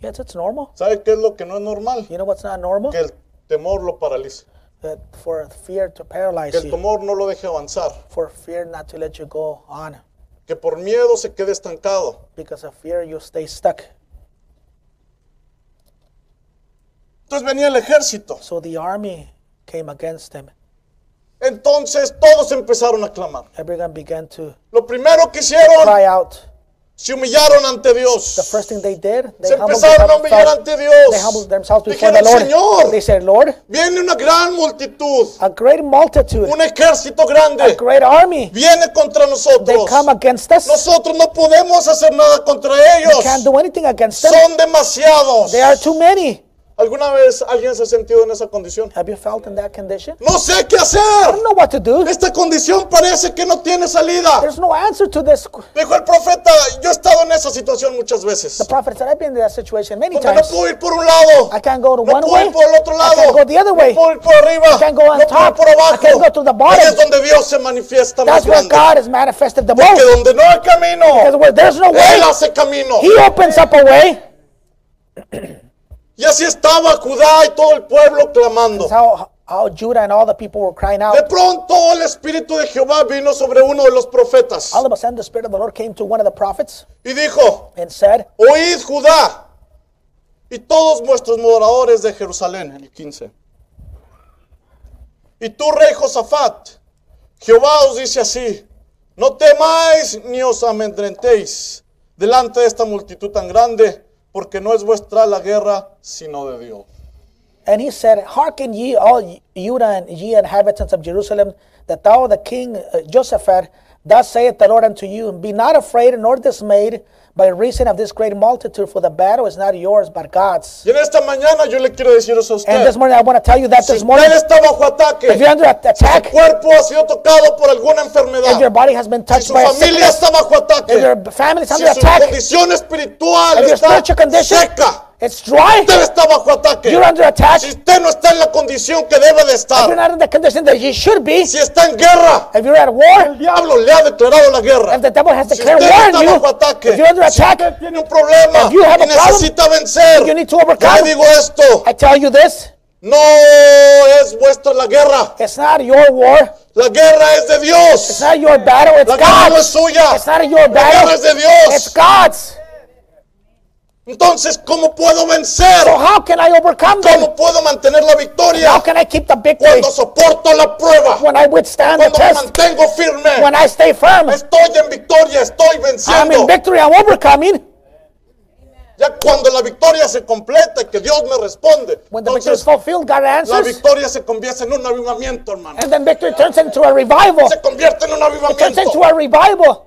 Yes, it's normal. ¿Sabe qué es lo que no es normal? You know what's not normal? Que el temor lo paralice. That for fear to Que paralyze el you, temor no lo deje avanzar. for fear not to let you go on. Que por miedo se quede estancado. Because of fear, you stay stuck. Entonces venía el ejército. So the army came against him. Entonces todos empezaron a clamar. Everyone began to Lo primero que hicieron, cry out. Se humillaron ante Dios. The first thing they did, they Se humbled empezaron a humillar ante Dios. they humbled themselves before Dijeron, the Lord. Señor, They said, Lord, viene una gran multitud, a great multitude, un ejército a grande, great army, viene contra they nosotros. come against us. Nosotros no podemos hacer nada contra We can't ellos. do anything against them. Son demasiados. There are too many. ¿Alguna vez alguien se ha sentido en esa condición? Have you felt in that condition? No sé qué I hacer. don't know what to do. Esta condición parece que no tiene salida. There's no answer to this. Dijo el profeta, yo he estado en esa situación muchas veces. The prophet said, I've been in that situation many Porque no times. puedo ir por un lado. I can't go to No one puedo way. ir por el otro I lado. can't go the other No way. puedo ir por arriba. I can't go on no puedo ir top. por I abajo. can't go to the bottom. Ahí es donde Dios se manifiesta más That's where grande. God is manifested the Porque most. donde no hay camino, Because where there's no Él way, hace camino. He opens up a way. Y así estaba Judá y todo el pueblo clamando. How, how Judah and all the people were crying De out. pronto el Espíritu de Jehová vino sobre uno de los profetas All of a sudden, the Spirit of the Lord came to one of the prophets y dijo, and said, oíd Judá y todos vuestros moradores de Jerusalén, el 15. Y tú, rey Josafat, Jehová os dice así, no temáis ni os amedrentéis delante de esta multitud tan grande, porque no es vuestra la guerra, sino de Dios. And he said, Hearken ye, all Judah and ye inhabitants of Jerusalem, that thou, the king uh, thus saith the Lord unto you, Be not afraid nor dismayed by reason of this great multitude, for the battle is not yours, but God's. Y en esta mañana yo le quiero decir eso a And this morning, I want to tell you that Si this morning, usted está bajo ataque, if you're under at- su attack, cuerpo ha sido tocado por alguna if your body has been si touched su by a sickness, está bajo ataque, if your family is si under su attack, condición espiritual if your spiritual condition seca, it's dry, usted está bajo ataque. you're under attack, Si usted no está en la condición que debe de if you're estar, not in the condition that you should be, si está en guerra, if you're at war, el diablo le ha declarado la guerra. if the devil has Si declared usted war on you, bajo ataque, if you're under si attack, usted tiene un problema if you have y a problem, necesita vencer, you need to overcome. le digo esto, I tell you this, no es vuestra la guerra, it's not your war, la guerra es de it's Dios. not your battle, it's La guerra no God's. es suya. It's not your La guerra battle, es de it's Dios. God's. Entonces, ¿cómo puedo vencer? So how can I overcome them? ¿Cómo puedo mantener la How victoria? can I keep the victory Cuando soporto la prueba, when I withstand the cuando me test? mantengo firme, When I stay firm, estoy en victoria, estoy I'm venciendo. in victory, I'm overcoming. Ya cuando la victoria se completa y que Dios me responde, When the victory is entonces fulfilled, God la answers. victoria se convierte en un avivamiento, hermano. And then victory turns into a revival. Se convierte en un Turns into avivamiento. a revival.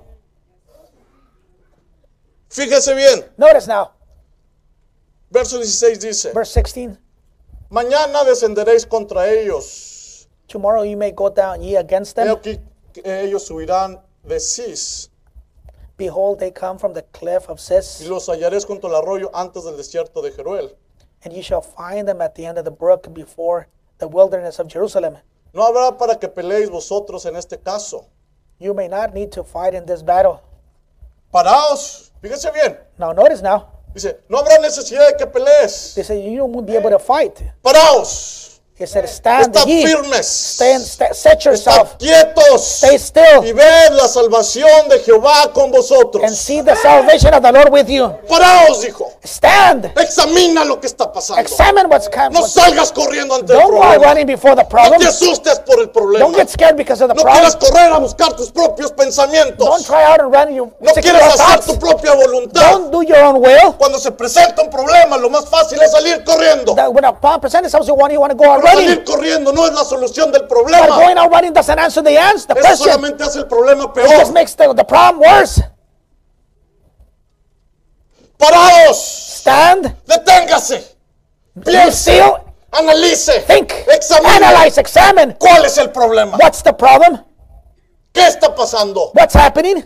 Fíjese bien, Notice now, verso 16 dice, verse 16. mañana descenderéis contra ellos. Tomorrow you may go down ye against He them. aquí que ellos subirán de Cis Behold, they come from the cliff of y Sis, los hallaréis junto al arroyo antes del desierto de Jeruel. and ye shall find them at the end of the brook before the wilderness of Jerusalem. No habrá para que peleéis vosotros en este caso. You may not need to fight in this battle. Paraos, fíjese bien. Now, notice now, Dice, no habrá necesidad de que pelees. they say you won't be able to fight. Paraos, He said, Stand estad ye, firmes, stand, sta- set yourself, estad quietos stay still, y ved la salvación de Jehová con and vosotros. see the salvation of the Lord with you. Paraos, dijo. Stand, Examina lo que está pasando. examine what's coming. No salgas corriendo ante el Don't go problema. running before the No problem. te asustes por el problema. Don't get scared because of the No problem. quieras correr a buscar tus propios Don't pensamientos. try out and run your No your hacer thoughts. tu propia voluntad. Don't do your own will. Cuando se presenta un problema, lo más fácil es salir corriendo. That when a problem presents itself, you want you want to go out Salir corriendo no es la solución del But problema. going out running doesn't answer the answer, the Eso question. solamente hace el problema It just peor. makes the, the problem worse. Paraos, Stand, deténgase, piense, analice, think, examine. analyze, examine. ¿Cuál es el problema? What's the problem? ¿Qué está pasando? What's happening?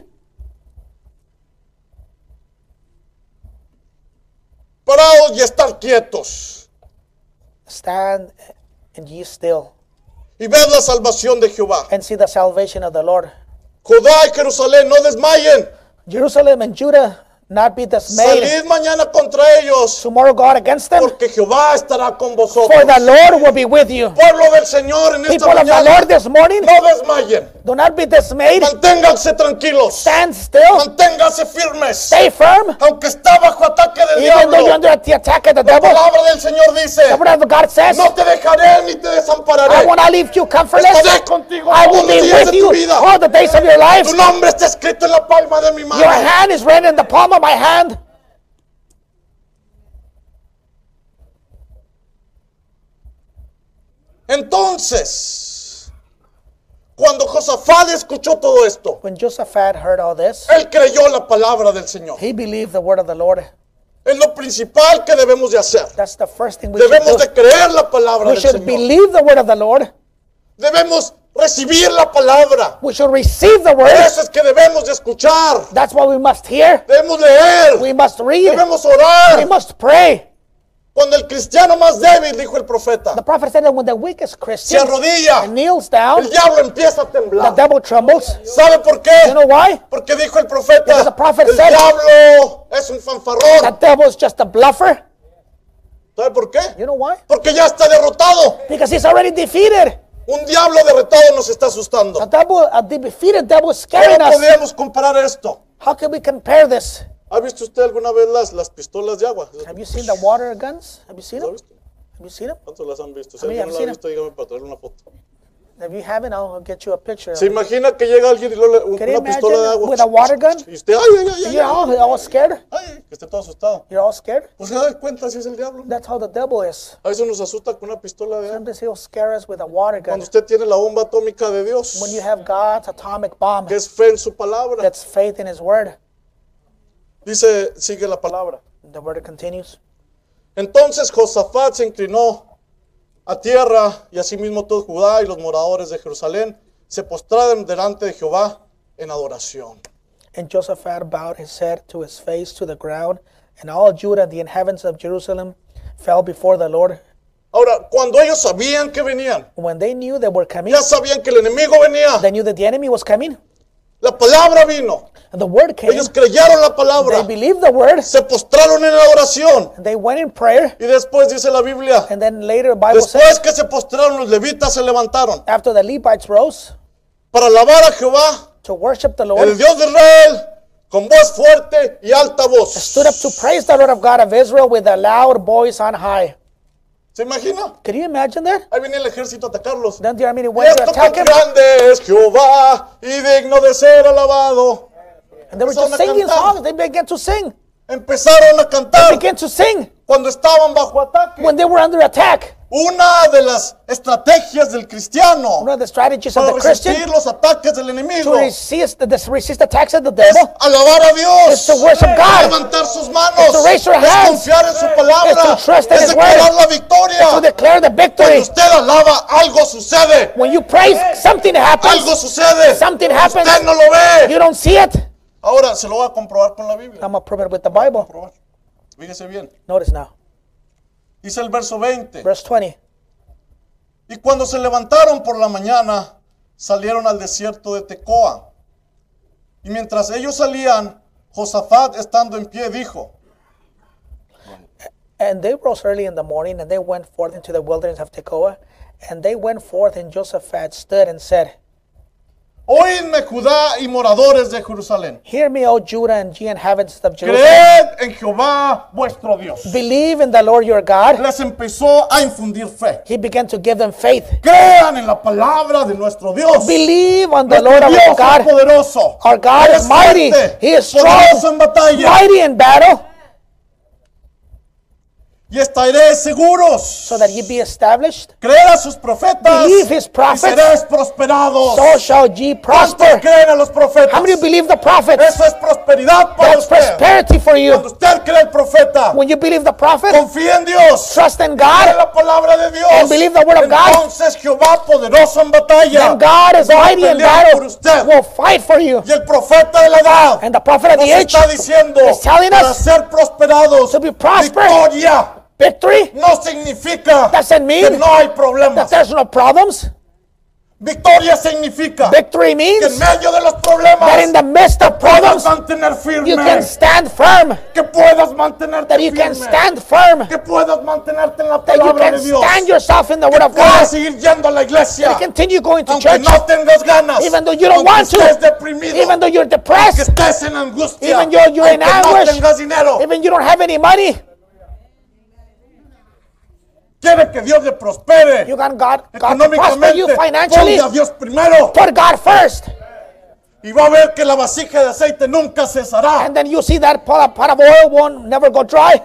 Paraos y estar quietos. Stand and ye still Y ved la salvación de Jehová. and see the salvation of the Lord. Judá y Jerusalén, no desmayen. Jerusalem and Judah not be dismayed. Salid mañana contra ellos, Tomorrow God against them, porque Jehová estará con for vosotros. the Lord will be with you. Pueblo del Señor, en esta People of the mañana, Lord this morning, no desmayen. do not be dismayed. Manténganse tranquilos. Stand still, Manténganse firmes. stay firm, Aunque está bajo ataque del even though you're diablo. under the attack of the La devil. palabra del Señor dice, The word of God says, no te dejaré ni te I desampararé. will not leave you comfortless. Estaré contigo I will be with you vida. all the days of your life. Tu nombre está escrito en la palma de mi Your mano. hand is written in the palm of my hand. Entonces, cuando Josafat escuchó todo esto, When Josaphat heard all this, él creyó la palabra del Señor. he believed the word of the Lord. Es lo principal que debemos de hacer. That's the first thing we should Debemos do. de creer la palabra We del should Señor. believe the word of the Lord. Debemos recibir la palabra. We should receive the word. eso es que debemos de escuchar. That's what we must hear. Debemos leer. We must read. Debemos We orar. must pray. Cuando el cristiano más débil, dijo el profeta, The prophet said that when the weakest se Christian arrodilla, kneels down, el diablo empieza a the temblar. devil trembles. ¿Sabe por You qué? know why? Porque dijo el profeta, Because the prophet el said- diablo es un The fanfarrón. devil is just a bluffer. ¿Sabe por qué? You know why? Porque ya está derrotado. Because he's already defeated. Un diablo derrotado nos está asustando. A devil, a defeated devil is ¿Cómo scaring us. podríamos comparar esto? How can we compare this? ¿Ha visto usted alguna vez las, las pistolas de agua? Have you seen the water guns? Have you seen ¿Lo ha them? Have you seen them? ¿Cuántos las han visto? Si alguien no la I've ha visto, dígame para traerle una foto. If you haven't, I'll get you a picture. ¿Se imagina que llega alguien y le- Can you una pistola de imagine agua? with a water gun? Y usted, ay, ay, ay, ay, You're all, all scared. ay, que esté todo asustado. You're all scared. Pues se da cuenta si es el diablo. That's how the devil is. A veces nos asusta con una pistola de agua. Sometimes he'll scare us with a water gun. Cuando usted tiene la bomba atómica de Dios, When you have God's atomic bomb, que es fe en su palabra. that's faith in His word. Dice, sigue la palabra. The word continues. Entonces Josafat se inclinó a tierra y asimismo todo Judá y los moradores de Jerusalén se postraron delante de Jehová en adoración. And Josaphat bowed his head to his face to the ground, and all Judah and the inhabitants of Jerusalem fell before the Lord. Ahora, cuando ellos sabían que venían, When they knew they were coming, ya sabían que el enemigo venía, they knew that the enemy was coming. La palabra vino, the word came. ellos creyeron la They palabra, believed the word. se postraron en adoración They went in prayer. y después dice la Biblia, And then later, the Bible says, después que se postraron los levitas se levantaron after the Levites rose para alabar a Jehová, to worship the el Lord, Dios de Israel, con voz fuerte y alta voz. stood up to praise the Lord of God of Israel with a loud voice on high. ¿Se imagina? Can you imagine that? Ahí viene el ejército a atacarlos. Then the army went to attack him, grande es Jehová y digno de ser alabado. and they were just singing songs. They began to sing. Empezaron a cantar Began to sing cuando estaban bajo ataque. when they were under attack. Una de las estrategias del cristiano One of the strategies of para the Christian resistir los ataques del to enemigo resist the, the resist attacks of the es devil alabar a Dios, is to worship God. levantar sus manos, Is to raise your es hands. confiar en su palabra, Is to trust in es His declarar word. la victoria. to declare the Cuando victory. usted alaba, algo sucede. When you praise, something Algo happens. sucede. Something happens. Usted no lo ve. You don't see it. Ahora se lo voy a comprobar con la Biblia. I'm to prove it with the Bible. Comprobar. Fíjese bien. Notice now, Dice el verso 20. verse 20. Y cuando se levantaron por la mañana, salieron al desierto de Tecoa. Y mientras ellos salían, Josafat, estando en pie, dijo, And they rose early in the morning, and they went forth into the wilderness of Tekoa. And they went forth, and Josaphat stood and said, Oídme Judá y moradores de Jerusalén. Hear me, O Judah and ye inhabitants of Jerusalem. Creed en Jehová vuestro Dios. Believe in the Lord your God. Les empezó a infundir fe. He began to give them faith. Crean en la palabra de nuestro Dios. Believe on the Nuestro Lord Dios our es God. poderoso. Our God Él is mighty. fuerte, He is strong, en batalla. mighty in battle, Y estaréis seguros. so that ye be established. Creed a sus profetas. Believe his y prophets. seréis prosperados. So shall ye ¿Cuántos prosper. creen a los profetas? How many believe the prophets? Eso es prosperidad para That's usted. prosperity for Cuando you. usted cree el profeta, When you believe the prophet, confía en Dios. trust in Cree God, la palabra de Dios. And believe the word of God. Entonces Jehová poderoso en batalla. then God is mighty in battle, por usted. will fight for you. Y el profeta de la edad And the prophet of the age está diciendo is telling para us ser prosperados. to be prosper. Victoria victory, no significa Doesn't mean que no hay problemas. that there's no problems. Victoria significa Victory que en means medio de los problemas that in the midst of problems, mantener firme. you can stand firm. que puedas mantenerte That you firme. can stand firm. que puedas mantenerte en la That you can de Dios. stand yourself in the Word of God. seguir yendo a la iglesia. Continue going to aunque church, no tengas ganas. even though you don't want to. deprimido. even though you're depressed, estés en angustia. even though you're in aunque no anguish, tengas dinero. even you don't have any money, Quiere que Dios le prospere. you want God, God to prosper Económicamente. you financially. Ponga a Dios primero. Put God first. Y va a ver que la vasija de aceite nunca cesará. And then you see that pot, pot of oil won't never go dry.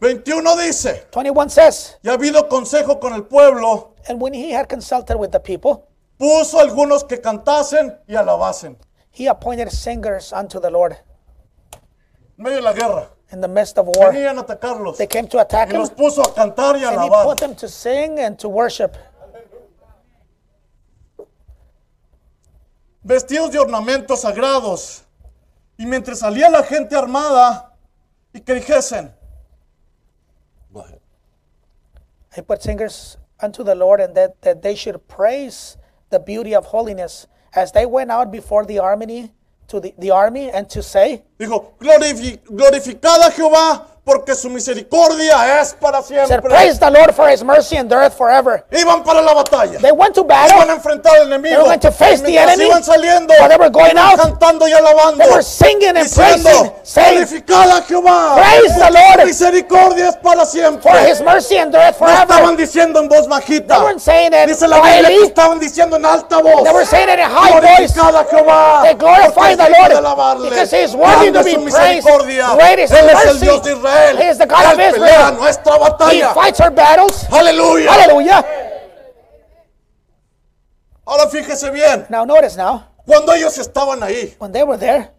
21 dice. 21 says, Y ha habido consejo con el pueblo. And when he had consulted with the people, Puso algunos que cantasen y alabasen. he appointed singers unto the Lord En medio de la guerra. In the midst of war. Atacarlos. They came to attack Y him, los puso a cantar y a and he put them to sing and to worship. vestidos de ornamentos sagrados. Y mientras salía la gente armada y que dijesen, He put singers unto the Lord, and that, that they should praise the beauty of holiness as they went out before the army to the, the army and to say, dijo, "Glorifi- glorificad a Jehová porque su misericordia es para said, siempre. Praise the Lord for his mercy endureth forever. Iban para la batalla. They went to Iban battle, a enfrentar al enemigo. They were going to face the enemy. iban saliendo, While they were going iban out, cantando y alabando. they were singing and diciendo, praising, a Jehová. Praise the Lord. misericordia es para siempre. For his mercy endureth No estaban forever. diciendo en voz bajita. They weren't saying it Dice la Biblia que estaban diciendo en alta voz. they were saying it in high voice. A Jehová. They glorify the Lord because he is worthy to be praised. Great is his mercy. Dios de Israel. He is the God Él of Israel. nuestra He batalla. fights our battles. Aleluya. Hallelujah. Ahora fíjese bien. Now notice now, Cuando ellos estaban ahí, when they were there,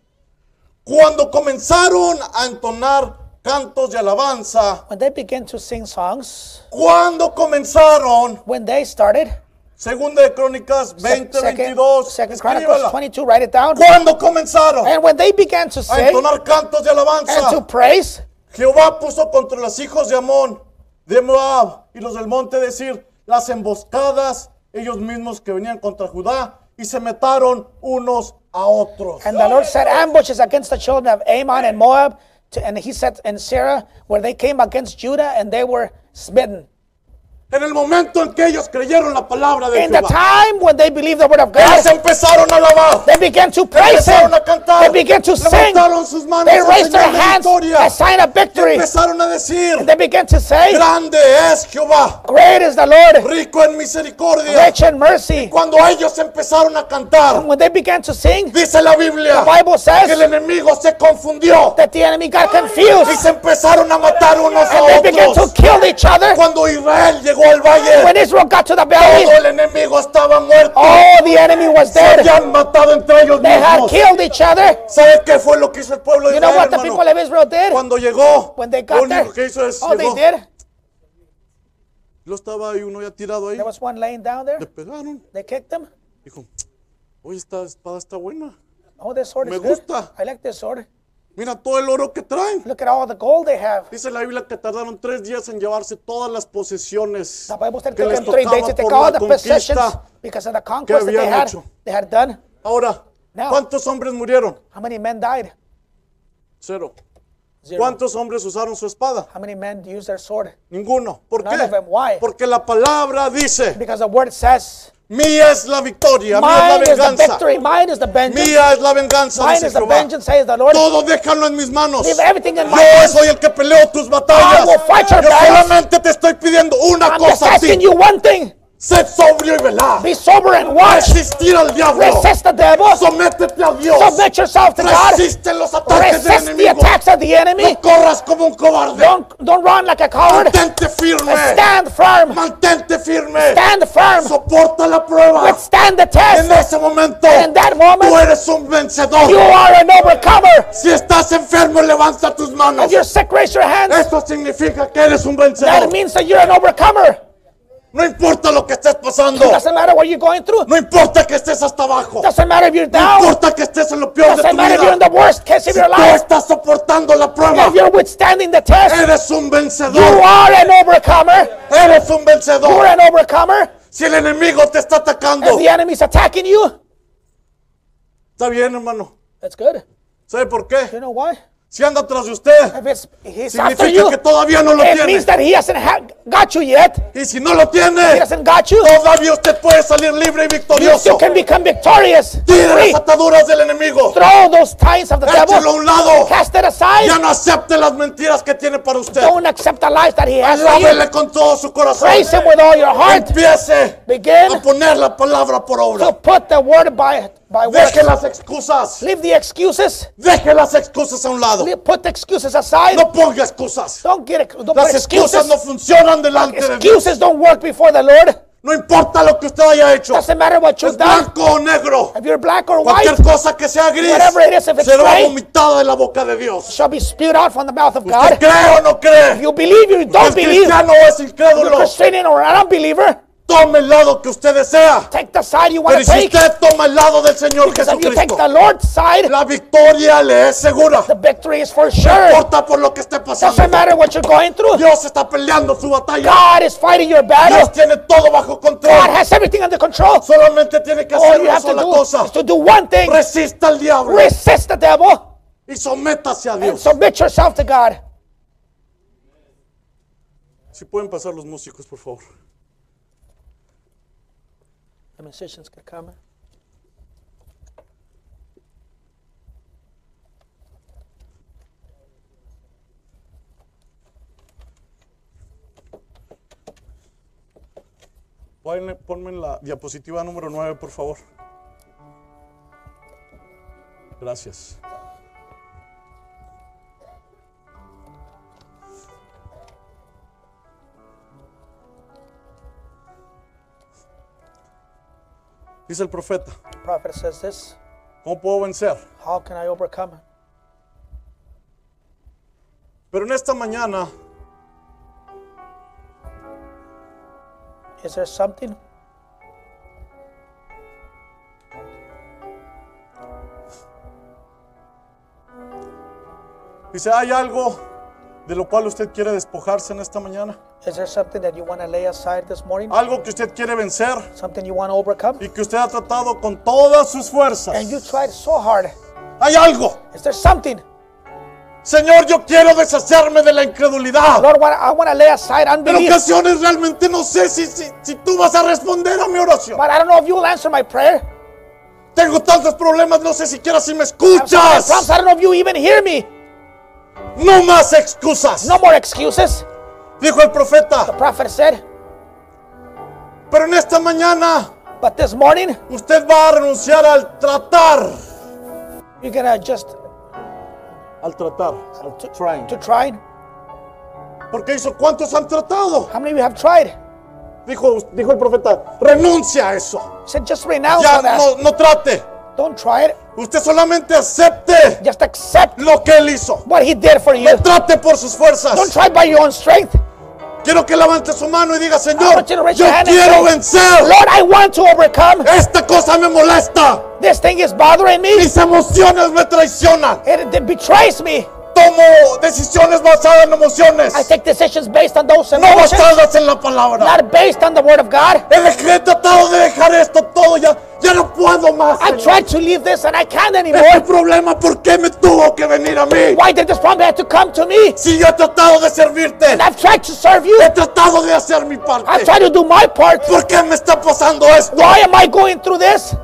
cuando comenzaron a entonar cantos de alabanza, when they began to sing songs, cuando comenzaron, when they started, segunda de Crónicas sec- 20, second, 22, second Chronicles escríbala. 22, write it down. Cuando comenzaron And when they began to a sing entonar cantos de and to alabanza, praise, Jehová puso contra los hijos de Amón, de Moab y los del monte decir las emboscadas, ellos mismos que venían contra Judá y se metaron unos a otros. and the Lord set ambushes against the children of Ammon and Moab, to, and he set in Sarah where they came against Judah and they were smitten. En el momento en que ellos creyeron la palabra de In the Jehová, time when they believed the word of ellos God, empezaron a alabar. they began to praise Him. Empezaron a cantar. They began to sing. Levantaron sus manos They en raised their señal de hands victoria. as sign of victory. Empezaron a decir, They began to say, grande es Jehová, Great is the Lord, rico en misericordia. rich in mercy. Cuando ellos empezaron a cantar, When they began to sing, dice la Biblia, the Bible que el says enemigo se confundió that the enemy got y confused se empezaron a matar unos a and they began to otros. kill each other. Cuando Israel llegó al valle, When Israel got to the valley, todo el enemigo estaba muerto. oh, the enemy was Se dead. habían matado entre ellos They had mismos. killed each other. ¿Sabe qué fue lo que hizo el pueblo de You know Israel, what the hermano? people of Israel did? Cuando llegó, When they lo got there, único que hizo es all they llegó. did, Lo estaba ahí uno ya tirado ahí. there was one laying down there. Le pegaron. They kicked him. Dijo, oye, esta espada está buena. Oh, this sword Me is good. gusta. I like this sword. Mira todo el oro que traen. Look at all the gold they have. Dice la Biblia que tardaron tres días en llevarse todas las posesiones The Bible said it que took les them three days tocaba to take por all la the possessions conquista. because of the conquest that they had, hecho. they had done. Ahora, Now. ¿cuántos hombres murieron? How many men died? Cero. Zero. ¿Cuántos hombres usaron su espada? How many men used their sword? Ninguno. ¿Por None qué? of them. Why? Porque la palabra dice, Because the word says, mía es la victoria, mía es la venganza. Mía es la venganza, mine dice Jehová. Todo déjalo en mis manos. Yo soy el que peleo tus batallas. Yo solamente te estoy pidiendo una I'm cosa a ti. You. Sé sobrio y velar. Be sober and watch. Resistir al diablo. Resist the devil. Sométete a Dios. Submit yourself to God. Resiste los ataques del Resist the enemigo. attacks of the enemy. No corras como un cobarde. Don't, don't run like a coward. Mantente firme. Stand firm. Mantente firme. Stand firm. Soporta la prueba. Withstand the En test. ese momento, In that moment, tú eres un You vencedor. are an overcomer. Si estás enfermo, levanta tus manos. If you're sick, raise your hands. Eso significa que eres un That vencedor. means that you're an overcomer. No importa lo que estés pasando. Doesn't matter what you're going through. No importa que estés hasta abajo. Doesn't matter if you're No down. importa que estés en lo peor de Doesn't tu matter if you're in vida. the worst case of Si your tú life. estás soportando la prueba, If you're withstanding the test, eres un you vencedor. are an overcomer. Eres un You're vencedor. an overcomer. Si el enemigo te está atacando, If the enemy's attacking you, está bien, hermano. that's good. ¿Sabe por qué? You know why? Si anda tras de usted, significa you, que todavía no lo it tiene. means that he hasn't ha- got you yet. Y si no lo He tiene, hasn't got you. todavía usted puede salir libre y victorioso. still can become victorious. Tire Free. las ataduras del enemigo. Throw those ties of the Échelo a devil. un lado. Cast it aside. Ya no acepte las mentiras que tiene para usted. Don't accept the lies that he has. Alábele con todo su corazón. Praise him with all your heart. Empiece Begin a poner la palabra por to obra. put the word by by Deje las excusas. Leave the excuses. Deje las excusas a un lado. Leave- Put the excuses aside. No ponga excusas. Don't get. Don't Las excusas excuses. no funcionan delante de Dios. Excuses don't work before the Lord. No importa lo que usted haya hecho. Doesn't matter what Es you've done. blanco o negro. If you're black or white, Cualquier cosa que sea gris Whatever it is, if it's será gray, vomitada de la boca de Dios. shall be spewed out from the mouth of ¿Usted God. cree o no cree? You believe, you El don't believe. cristiano es You're incrédulo. Christian or an unbeliever. Tome el lado que usted desea. Take the side you Pero si usted toma el lado del Señor Jesucristo, side, la victoria le es segura. the victory is for No sure. importa por lo que esté pasando. Doesn't matter what you're going through. Dios está peleando su batalla. God is fighting your battle. Dios tiene todo bajo God control. has everything under control. Solamente tiene que hacer una sola cosa. is to do one thing. Resista al diablo Resist the devil y sométase a and Dios. submit yourself to God. Si pueden pasar los músicos, por favor. The musicians. Ponme, la diapositiva número 9, por favor. Gracias. Dice el profeta, The prophet says this ¿cómo puedo vencer? How can I overcome? Pero en esta mañana Is there something? dice, ¿hay algo de lo cual usted quiere despojarse en esta mañana? Is there something that you want to lay aside this morning? Algo que usted quiere vencer Something you want to overcome? y que usted ha tratado con todas sus fuerzas. And you tried so hard. Hay algo. Is there something? Señor, yo quiero deshacerme de la incredulidad. Lord, I want to lay aside En unbelief. ocasiones realmente no sé si, si, si tú vas a responder a mi oración. But I don't know if you'll answer my prayer. Tengo tantos problemas, no sé siquiera si me escuchas. I don't know if you even hear me. No más excusas. No more excuses. Dijo el The profeta. prophet said. Pero en esta mañana But this morning, usted va a renunciar al tratar. you're to just Al tratar. Al to, trying. to try. Porque hizo cuántos han tratado. How many of you have tried? Dijo, dijo el profeta, renuncia a eso. He said, just renounce Ya that. no, no trate. Don't try it. Usted solamente acepte Just accept lo que él hizo. what he did for you. Trate por sus Don't fuerzas. try by your own strength. Quiero que levante su mano y diga, Señor, yo quiero vencer. Lord, I want to overcome. Esta cosa me molesta. This thing is bothering me. Mis emociones me traicionan. It, it betrays me. Tomo decisiones basadas en emociones, I take decisions based on those no emotions, basadas en la palabra. not based on the word of God. He tratado de dejar esto todo, ya, ya no puedo más. I Señor. tried to leave this and I can't Este anymore. problema, ¿por qué me tuvo que venir a mí? Why did this problem have to come to me? Si yo he tratado de servirte, And I've tried to serve you. he tratado de hacer mi I've parte. tried to do my part. ¿Por qué me está pasando esto? Why am I going through this?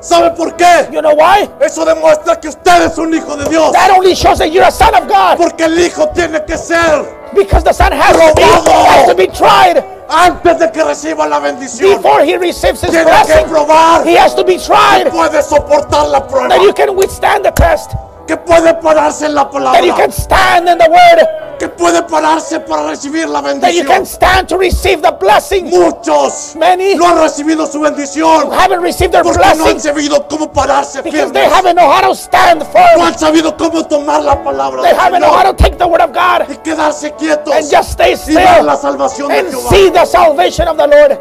¿Sabe por qué? You know why? Eso demuestra que usted es un hijo de Dios. That only shows that you're a son of God. Porque el hijo tiene que ser Because the son has to be, has to be tried antes de que reciba la bendición. before he receives his blessing. probar He has to be tried puede soportar la prueba, that you can withstand the test, que puede pararse en la that you palabra, can stand in the word, que puede pararse para recibir la that you can bendición. stand to receive the blessing. Muchos Many no han recibido su bendición haven't received their porque no han sabido cómo pararse because they firmes, haven't know how to stand no firm. han sabido cómo tomar la palabra They haven't know how to take the word of God y quedarse quietos and just stay y ver la still salvación de and Jehová. see the salvation of the Lord.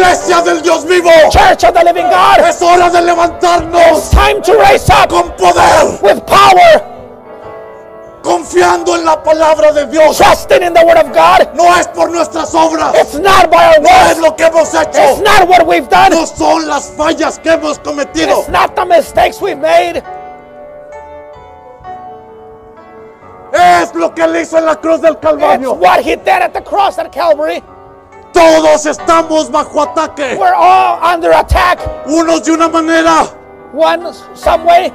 Iglesia del Dios vivo, Church of the living God, es hora de levantarnos it's time to raise up con poder, with power, confiando en la palabra de Dios. trusting in the word of God. No es por nuestras obras, It's not by our no es lo que hemos It's hecho, not what we've done. no son las fallas que hemos cometido. It's not the mistakes we've made. Es lo que él hizo en la cruz del It's Calvario. what he did at the cross at Calvary. Todos estamos bajo ataque, We're all under attack, unos de una manera one some way,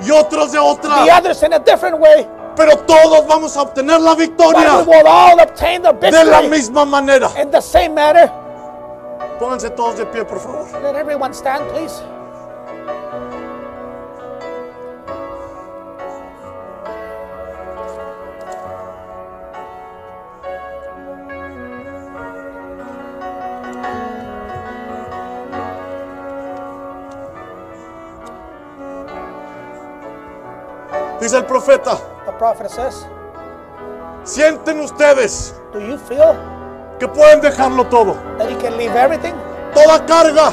y otros de the otra, others in a different way. pero todos vamos a obtener la But we victoria will all obtain the de la victory misma manera. in the same manner. Pónganse todos de pie, por favor. Let everyone stand, please. Dice el profeta, The prophet says, sienten ustedes Do you feel que pueden dejarlo todo, that you can leave everything, toda carga,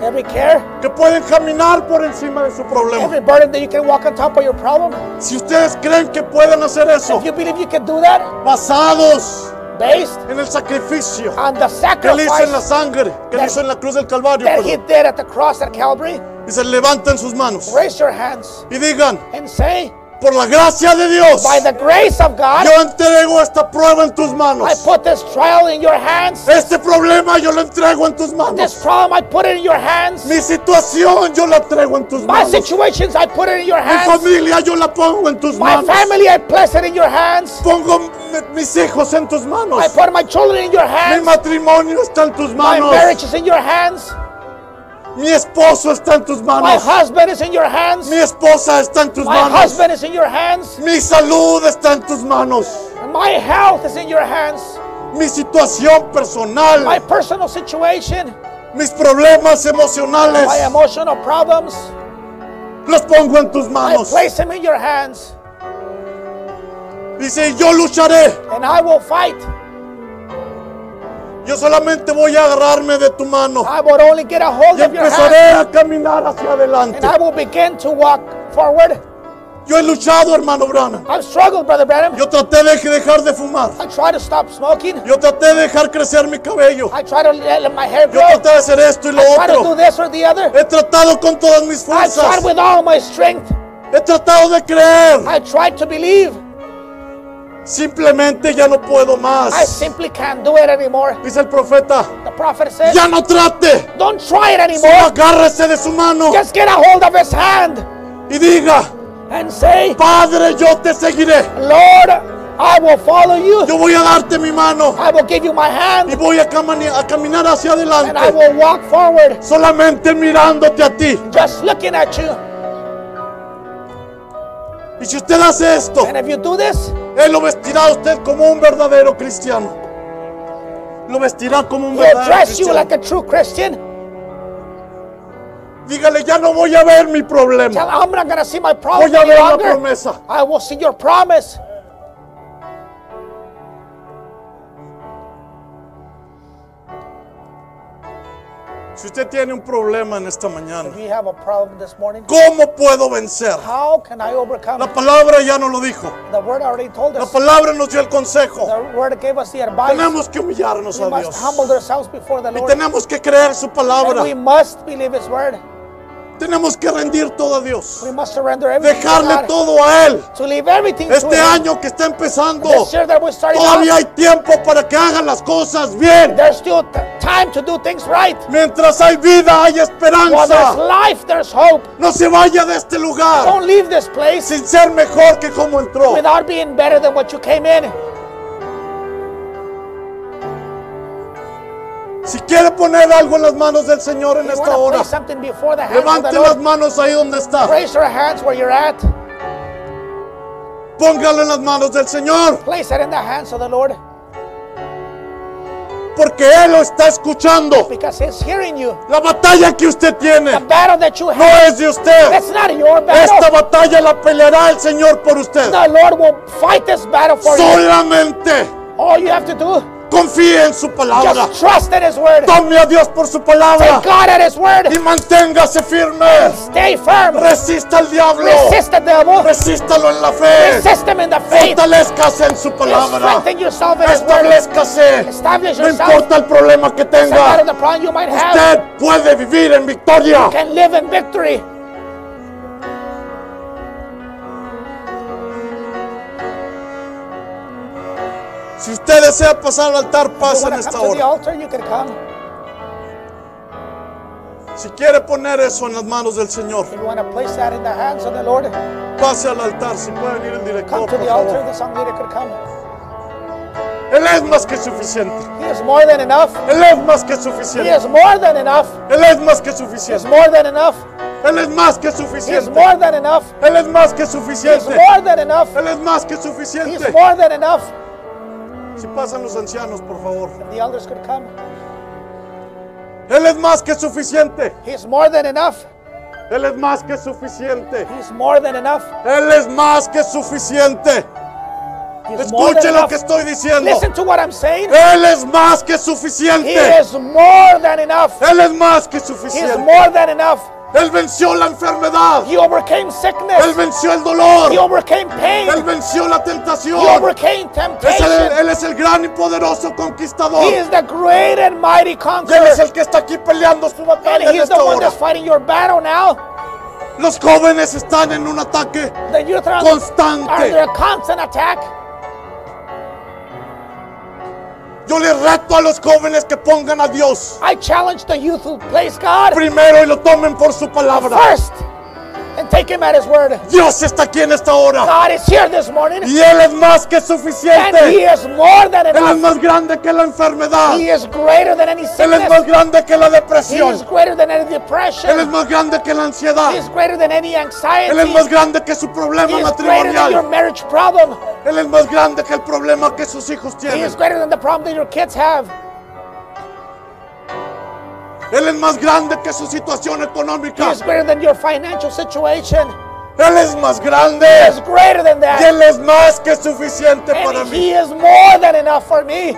every care, que pueden caminar por encima de su problema. every burden that you can walk on top of your problem? Si ustedes creen que pueden hacer eso, If you believe you can do that, basados based en el sacrificio on the que él hizo en la sacrifice sangre, que hizo en la cruz del Calvario, that he did at the cross at Calvary, dice, levanten sus manos raise your hands y digan, and say, por la gracia de Dios, By the grace of God, yo entrego esta prueba en tus I manos. put this trial in your hands. Este problema yo lo entrego en tus This manos. problem, I put it in your hands. Mi situación yo la traigo en tus My manos. situations, I put it in your Mi hands. familia yo la pongo en tus My manos. family, I place it in your hands. Pongo mi- mis hijos en tus manos. I put my children in your Mi hands. matrimonio está en tus My manos. marriage is in your hands. Mi esposo está en tus My manos. husband is in your hands. Mi esposa está en tus My manos. husband is in your hands. Mi salud está en tus manos. My health is in your hands. Mi situación personal. My personal situation, mis problemas emocionales. my emotional problems, Los pongo en tus I manos. place them in your hands. Dice, yo lucharé. And I will fight. Yo solamente voy a agarrarme de tu mano. I will only get a hold Y of your hand. empezaré a caminar hacia adelante. And I will begin to walk forward. Yo he luchado, hermano Branham. I've struggled, Brother Branham. Yo traté de dejar de fumar. I tried to stop smoking. Yo traté de dejar crecer mi cabello. I tried to let my hair Yo grow. traté de hacer esto y lo I tried to do otro. this or the other. He tratado con todas mis I tried fuerzas. with all my strength. He tratado de creer. I tried to believe. Simplemente ya no puedo I más. simply can't do it anymore. Dice el profeta. The prophet said, Ya no trate. Don't try it Solo anymore. agárrese de su mano Just get a hold of his hand y diga, and say, Padre, yo te seguiré. Lord, I will follow you. Yo voy a darte mi mano I will give you my y hand voy a, camani- a caminar hacia and I adelante. will walk forward Solamente mirándote a ti. just looking at you. Y si usted hace esto, And if you do this, Él lo vestirá a usted como un verdadero cristiano. Lo vestirá como un he'll verdadero dress you cristiano. like a true Christian. Dígale, ya no voy a ver mi problema. Tell I'm not going to see my problem Voy a any ver la longer. promesa. I will see your promise. Si usted tiene un problema en esta mañana, If you have a problem this morning, ¿cómo puedo vencer? how can I overcome La palabra ya nos lo dijo. The word already told La palabra nos dio el consejo. The word gave us the advice. Tenemos que humillarnos We a must Dios. humble ourselves before the Y tenemos que creer su And palabra. we must believe His word. Tenemos que rendir todo a Dios. We must surrender everything to Dejarle God. todo a Él. To leave everything to Este Him. año que está empezando, todavía hay tiempo para que hagan las cosas bien. there's still time to do things right. Mientras hay vida, hay While there's esperanza. life, there's hope. No se vaya de este lugar Don't leave this place sin ser mejor que como entró. without being better than what you came in. Si quiere poner algo en las manos del Señor en esta hora, the levante the las manos ahí donde está. Raise your hands where you're at. Póngalo en las manos del Señor, Place it in the hands of the Lord porque Él lo está escuchando. because He's hearing you. La batalla que usted The tiene battle that you no have, es de usted. it's not your Esta battle. batalla la peleará el Señor por usted. The Lord will fight this battle for you. Solamente All you have to do, confíe en su palabra. just trust in His word. Tome a Dios por su palabra Take God at His word. y manténgase firme. Stay firm. Resista al diablo. Resist the devil. Resístalo en la fe. Resist him in the faith. Fortalezcase en su palabra. Yourself in His. Establezcase. Establish No yourself. importa el problema que tenga. the problem you might have. Usted puede vivir en victoria. Can live in victory. Si usted desea pasar al altar, pase en esta hora. Si quiere poner eso en las manos del Señor, If you want to place that in the hands of the Lord, pase al altar. Si puede venir el director, to por favor. Él es más que suficiente. He is more than enough. Él es más que He suficiente. is more than enough. Él es más que He is suficiente. more than enough. Él es más que He is suficiente. more than enough. Él es más que He is suficiente. more than enough. Él es más que He is suficiente. more than enough. Si pasan los ancianos, por favor. The elders could come. Él es más que suficiente. He is more than enough. Él es más que suficiente. He is more than enough. Él es más que suficiente. He Escuche lo que estoy diciendo. Listen to what I'm saying. Él es más que He suficiente. is more than enough. Él es más que He is suficiente. more than enough. Él venció la enfermedad. He overcame Él sickness. venció el dolor. He overcame pain. Él venció la He tentación. overcame Es el- temptation. él es el gran y poderoso conquistador. He is the great and mighty Y él conqueror. es el que está aquí peleando su And batalla en he's the esta one hora. that's fighting your battle now. Los jóvenes están en un ataque The youth are constante. a constant attack. Yo le reto a los jóvenes que pongan a Dios I challenge the youth who place God primero y lo tomen por su palabra. first and take him at his word. Dios está aquí en esta hora God is here this morning y Él es más que and he suficiente. is more than Él es enough. más grande que la enfermedad. He is greater than any Él es más sickness. grande que la He depresión. is greater than any Él es depression. más grande que la He ansiedad. is greater than any Él es anxiety. más grande que su He problema is greater than your marriage problem. Él es más grande que el problema que sus hijos He tienen. is greater than the problem that your kids have. Él es más grande que su situación económica. He is greater than your financial situation. Él es más grande. He is greater than that. Y él es más que suficiente And para he mí. Is more than enough for me.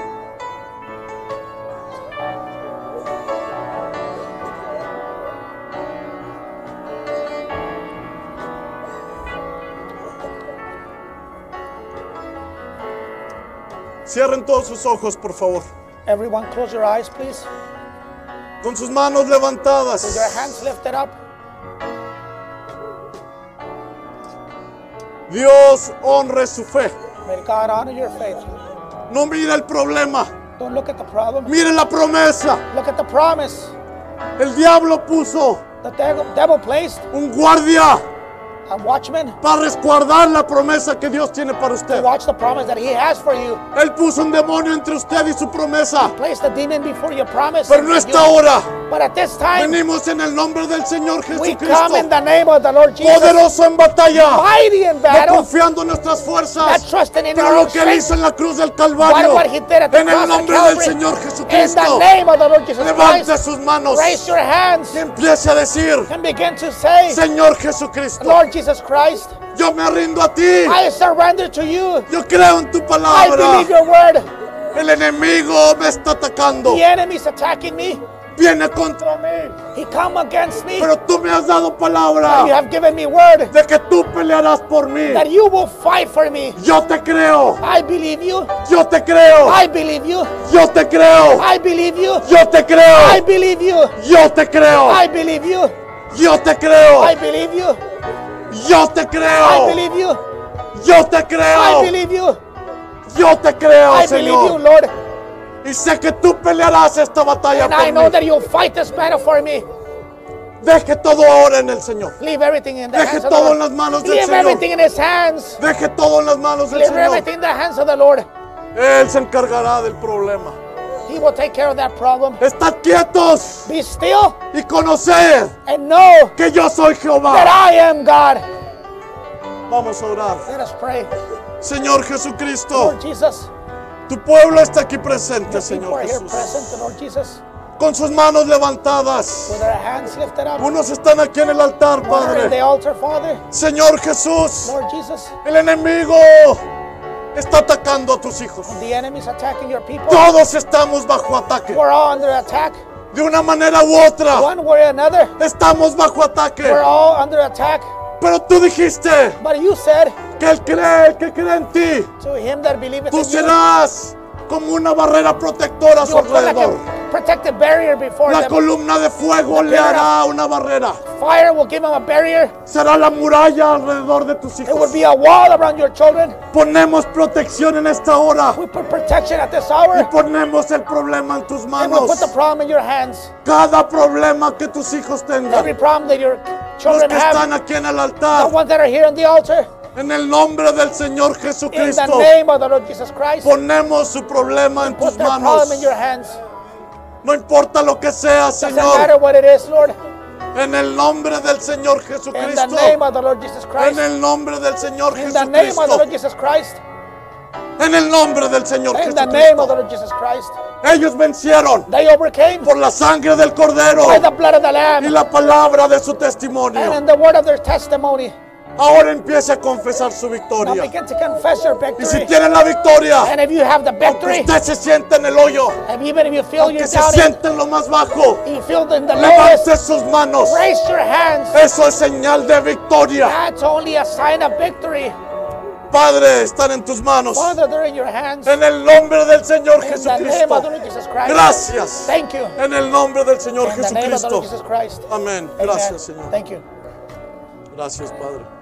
Cierren todos sus ojos, por favor. Everyone close your eyes, please. Con sus manos With your levantadas. hands lifted up. Dios honre su fe. May God honor your faith. No mire el problema. Don't look at the problem. Mire la promesa. Look at the promise. El diablo puso The devil placed un guardia a watchman para resguardar la promesa que Dios tiene para to usted. watch the promise that he has for you. Él puso un demonio entre usted y su promesa. Place the demon before your promise. Pero no esta hora. But at this time, Venimos en el nombre del Señor we come in Jesucristo. the name of the Lord Jesus. Poderoso en batalla. Mighty in No battle. confiando en nuestras Not fuerzas. trusting in Pero our lo que él hizo en la cruz del What, Calvario. what he did at the En el nombre del. Señor In the Jesucristo. name of the Lord Jesus Levante Christ. sus manos. Raise your hands Y empiece a decir, and begin to say, Señor Jesucristo, Lord Jesus Christ, yo me rindo a ti. I surrender to you. Yo creo en tu I palabra. believe your word. El enemigo me está atacando. The enemy is attacking me. Viene contra mí. He come against me. Pero tú me has dado You palabra have given me word de que tú pelearás por mí. that you will fight for me. Yo te creo. I believe you. Yo te creo. I believe you. Yo te creo. I believe you. Yo te I creo. believe you. Yo te creo. I believe you. Yo te creo. I believe you. Yo te I creo. believe you. Yo te I creo. believe you. Yo te creo, I believe you, Señor. Lord. Y sé que tú pelearás esta batalla And I por know mí. that you'll fight this battle for me. Deje todo ahora en el Señor. Leave everything in the Deje hands of the todo en Lord. las manos del Leave Señor. everything in His hands. Deje todo en las manos del Leave Señor. everything in the hands of the Lord. Él se encargará del problema. He will take care of that problem. Estad quietos Be still y conoced and know que yo soy that Jehová. I am God. Vamos a orar. Let us pray. Señor Jesucristo, Lord Jesus, tu pueblo está aquí presente, people Señor here present, Jesús. Lord Jesus, Con sus manos levantadas. with their hands lifted up. Unos están aquí en el altar, the Padre. altar, Father. Señor Jesús, Lord Jesus, el enemigo está atacando a tus hijos. the enemy is attacking your people. Todos estamos bajo ataque. We're all under attack. De una manera u otra, One way or another, estamos bajo ataque. we're all under attack. Pero tú dijiste But you said, que el cree, el que cree en ti, to him that believeth tú in you, serás como una barrera protectora a su alrededor. Protective barrier before La them. columna de fuego The le hará una barrera. Fire will give them a barrier. Será la muralla alrededor de tus It hijos. will be a wall around your children. Ponemos protección en esta hora. We put protection at this Y hour. ponemos el problema en tus And we manos. put the problem in your hands. Cada problema que tus hijos Every tengan. problem that your Los children que have. están aquí en el The altar. ones that are here on the altar. En el nombre del Señor In the Jesucristo. name of the Lord Jesus Christ. Ponemos su problema en tus manos. No importa lo que sea, Señor. what it is, Lord. En el nombre del Señor In the Jesucristo. name of the Lord Jesus En el nombre del Señor In the name of the Jesucristo. Lord Jesus Christ. En el nombre del Señor In the name of the Jesucristo. Lord Jesus Christ. Ellos vencieron They overcame por la sangre del Cordero by the blood of the y Lamb la palabra de su and testimonio. in the word of their testimony. Ahora empiece a confesar su victoria. Y si tienen la victoria, And if you have the aunque victory, usted se sienta en el hoyo, even if you feel que you're se sienta en lo más bajo, you feel in the levante lowest, sus manos. raise your hands. Eso es señal de victoria. That's only a sign of victory. Padre, están en tus manos. Father, in your hands. En el nombre del Señor In Jesucristo. Gracias. Thank you. En el nombre del Señor In Jesucristo. Amén. Gracias, Señor. Thank you. Gracias, Padre.